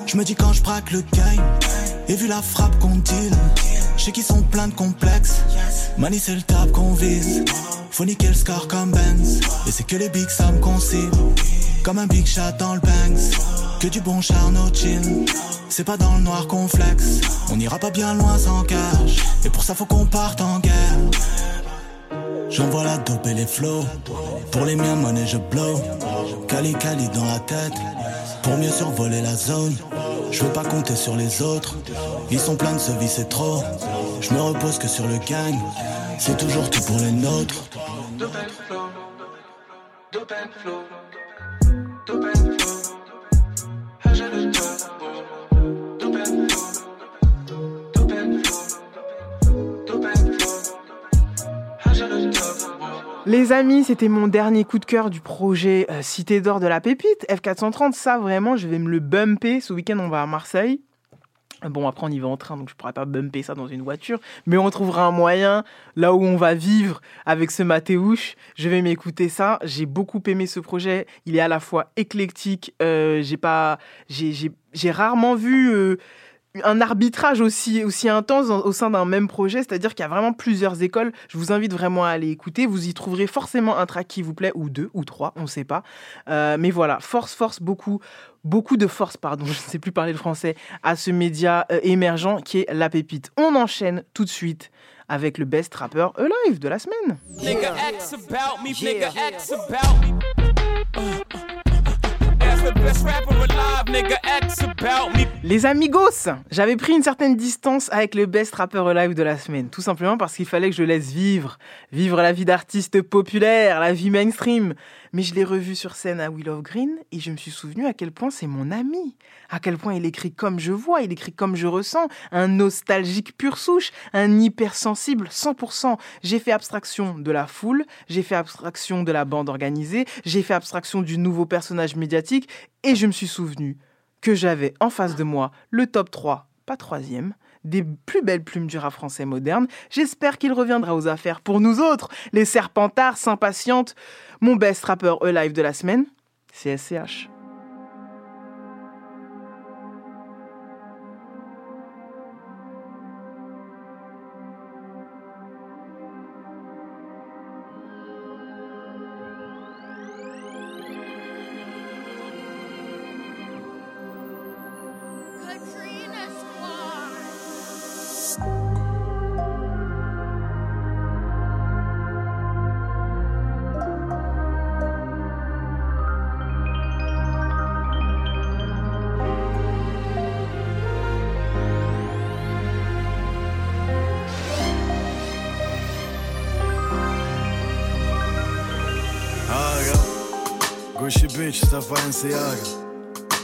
Je me dis quand je braque le game. Et vu la frappe qu'on deal, je sais qu'ils sont pleins de complexes. Money, c'est le tap qu'on vise. Faut niquer le score comme Benz. Et c'est que les big Sam qu'on cible. Comme un big shot dans le banks. Que du bon charno chill. C'est pas dans le noir qu'on flex. On ira pas bien loin sans cash. Et pour ça, faut qu'on parte en guerre. J'envoie la dope et les flows. Pour les miens, monnaie, je blow. Cali, cali dans la tête. Pour mieux survoler la zone. Je veux pas compter sur les autres. Ils sont pleins de ce vie, c'est trop. Je me repose que sur le gang. C'est toujours tout pour les nôtres. Les amis, c'était mon dernier coup de cœur du projet euh, Cité d'or de la pépite. F430, ça vraiment, je vais me le bumper. Ce week-end, on va à Marseille. Bon, après, on y va en train, donc je pourrais pas bumper ça dans une voiture. Mais on trouvera un moyen, là où on va vivre avec ce Mathéouche. Je vais m'écouter ça. J'ai beaucoup aimé ce projet. Il est à la fois éclectique. Euh, j'ai rarement vu euh, un arbitrage aussi, aussi intense au sein d'un même projet, c'est-à-dire qu'il y a vraiment plusieurs écoles. Je vous invite vraiment à aller écouter. Vous y trouverez forcément un track qui vous plaît, ou deux, ou trois, on ne sait pas. Euh, mais voilà, force, force, beaucoup, beaucoup de force, pardon, je ne sais plus parler le français, à ce média euh, émergent qui est La Pépite. On enchaîne tout de suite avec le best rapper Alive de la semaine. Les amigos, j'avais pris une certaine distance avec le best rapper live de la semaine, tout simplement parce qu'il fallait que je laisse vivre, vivre la vie d'artiste populaire, la vie mainstream. Mais je l'ai revu sur scène à Will of Green et je me suis souvenu à quel point c'est mon ami, à quel point il écrit comme je vois, il écrit comme je ressens, un nostalgique pur souche, un hypersensible 100%. J'ai fait abstraction de la foule, j'ai fait abstraction de la bande organisée, j'ai fait abstraction du nouveau personnage médiatique et je me suis souvenu que j'avais en face de moi le top 3, pas troisième, des plus belles plumes du rap français moderne. J'espère qu'il reviendra aux affaires pour nous autres, les serpentards s'impatientent. Mon best rappeur alive de la semaine, c'est SCH.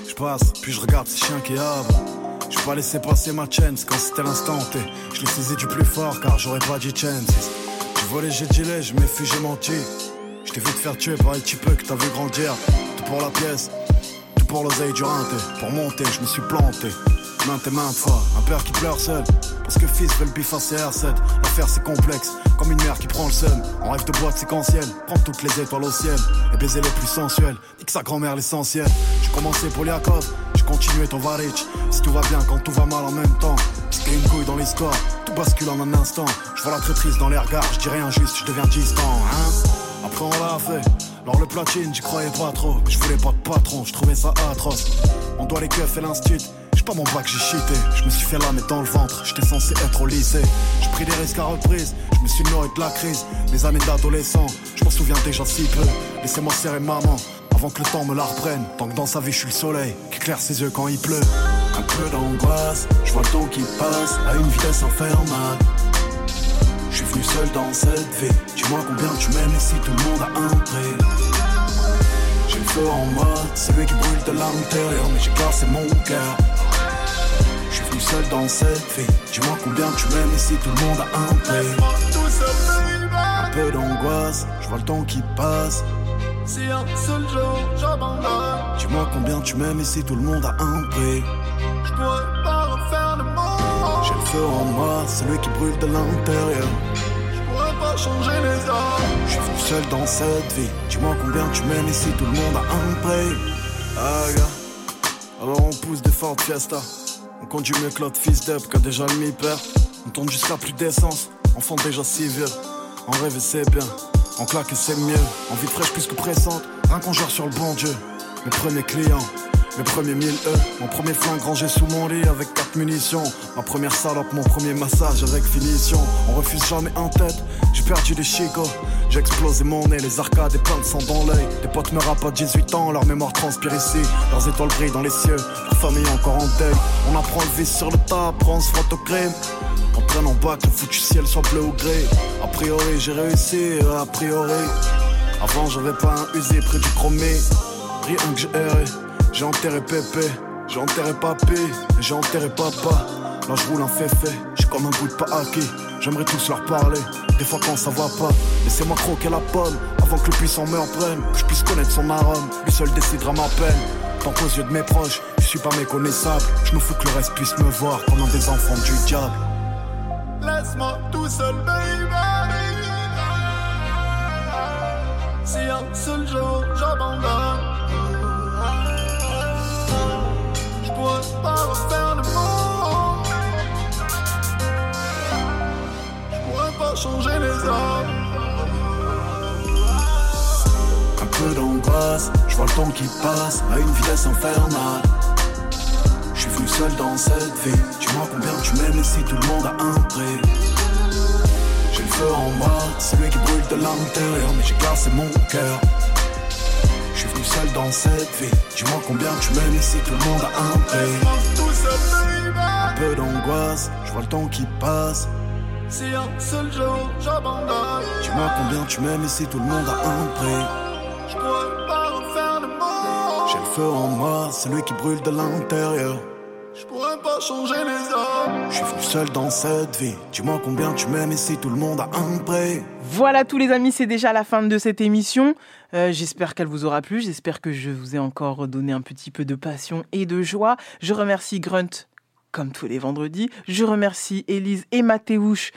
Je passe, puis je regarde ces chiens qui abrent. Je pas laissé passer ma chance quand c'était l'instant T. Je l'ai saisi du plus fort car j'aurais pas dit chances. Tu volé, j'ai gilet, je méfie, j'ai menti. Je t'ai vu te faire tuer par les types que t'as vu grandir. Tout pour la pièce, tout pour l'oseille du rinté. Pour monter, je me suis planté. Maintes et maintes fois, un père qui pleure seul. Parce que fils veut le bif à CR7. L'affaire c'est complexe, comme une mère qui prend le seum. En rêve de boîte séquentielle, prendre toutes les étoiles au ciel. Et baiser les plus sensuels, nique sa grand-mère l'essentiel. J'ai commencé pour Liakov, j'ai continué ton Varich. Si tout va bien quand tout va mal en même temps. C'était une couille dans l'histoire, tout bascule en un instant. Je vois la traîtrise dans les regards, je dis rien juste, je deviens distant, hein. après on l'a fait. Alors le platine, j'y croyais pas trop. Je voulais pas de patron, je trouvais ça atroce. On doit les keufs et l'instit. Pas mon bac, j'ai cheaté. Je me suis fait la mettre dans le ventre. J'étais censé être au lycée. J'ai pris des risques à reprise. Je me suis nourri de la crise. Mes années d'adolescent, je m'en souviens déjà si peu. Laissez-moi serrer maman avant que le temps me la reprenne. Tant que dans sa vie, je suis le soleil qui éclaire ses yeux quand il pleut. Un peu d'angoisse, je vois le temps qui passe à une vitesse infernale. Je suis venu seul dans cette vie. Dis-moi combien tu m'aimes et si tout le monde a un prix. J'ai le feu en moi, c'est lui qui brûle de l'intérieur, mais j'ai cassé mon cœur. Je suis venu seul dans cette vie. Dis-moi combien tu m'aimes et si tout le monde a un prix. Un peu d'angoisse, je vois le temps qui passe. Si un seul jour j'abandonne. Dis-moi combien tu m'aimes et si tout le monde a un prix. Je pourrais pas refaire le monde. J'ai le feu en moi, celui qui brûle de l'intérieur. Je pourrais pas changer les hommes. Je suis venu seul dans cette vie. Dis-moi combien tu m'aimes et si tout le monde a un prix. Ah, gars. Alors on pousse des Ford Fiesta. On conduit mieux que l'autre fils d'up qui a déjà le mi-père. On tourne jusqu'à plus d'essence. Enfant déjà si vieux. En rêve c'est bien. En claque c'est mieux. En vie fraîche plus que pressante. Un qu'on sur le bon Dieu. Mes premiers clients. Mes premiers 1000 E, mon premier flingue rangé sous mon lit avec 4 munitions. Ma première salope, mon premier massage avec finition. On refuse jamais en tête, j'ai perdu des chicots. J'ai explosé mon nez, les arcades et plein de sang dans l'œil. Des potes me rappent à 18 ans, leur mémoire transpire ici. Leurs étoiles brillent dans les cieux, leur famille encore en deuil. On apprend le vice sur le tas, on se frotte au crime. On traîne en bas que le foutu ciel soit bleu ou gris. A priori, j'ai réussi, a priori. Avant, j'avais pas un usé près du chromé. Rien que j'ai. J'ai enterré Pépé, j'ai enterré Papy, et j'ai enterré Papa. Là je roule un féfé, j'ai comme un goût de pas. J'aimerais tous leur parler, des fois quand ça va pas. Laissez-moi croquer la pomme, avant que le puissant me reprenne. Que je puisse connaître son arôme, lui seul décidera ma peine. Tant qu'aux yeux de mes proches, je suis pas méconnaissable. Je me fous que le reste puisse me voir comme un des enfants du diable. Laisse-moi tout seul, baby. Si un seul jour j'abandonne. Changer les hommes. Un peu d'angoisse, je vois le temps qui passe à une vitesse infernale. Je suis venu seul dans cette vie. Dis-moi combien tu m'aimes si tout le monde a un prix. J'ai le feu en moi, celui qui brûle de l'intérieur, mais j'ai cassé mon cœur. Je suis venu seul dans cette vie. Dis-moi combien tu m'aimes si tout le monde a un prix. Un peu d'angoisse, je vois le temps qui passe. Si un seul jour j'abandonne. Dis-moi combien tu m'aimes et si tout le monde a un prix. Je pourrais pas refaire le monde. J'ai le feu en moi, celui qui brûle de l'intérieur. Je pourrais pas changer les hommes. Je suis venu seul dans cette vie. Dis-moi combien tu m'aimes et si tout le monde a un prix. Voilà tous les amis, c'est déjà la fin de cette émission. Euh, j'espère qu'elle vous aura plu, j'espère que je vous ai encore donné un petit peu de passion et de joie. Je remercie Grunt comme tous les vendredis. Je remercie Élise et Mathéouche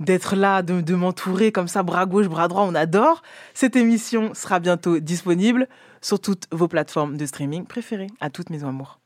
d'être là, de, m'entourer comme ça, bras gauche, bras droit, on adore. Cette émission sera bientôt disponible sur toutes vos plateformes de streaming préférées. À toutes mes amours.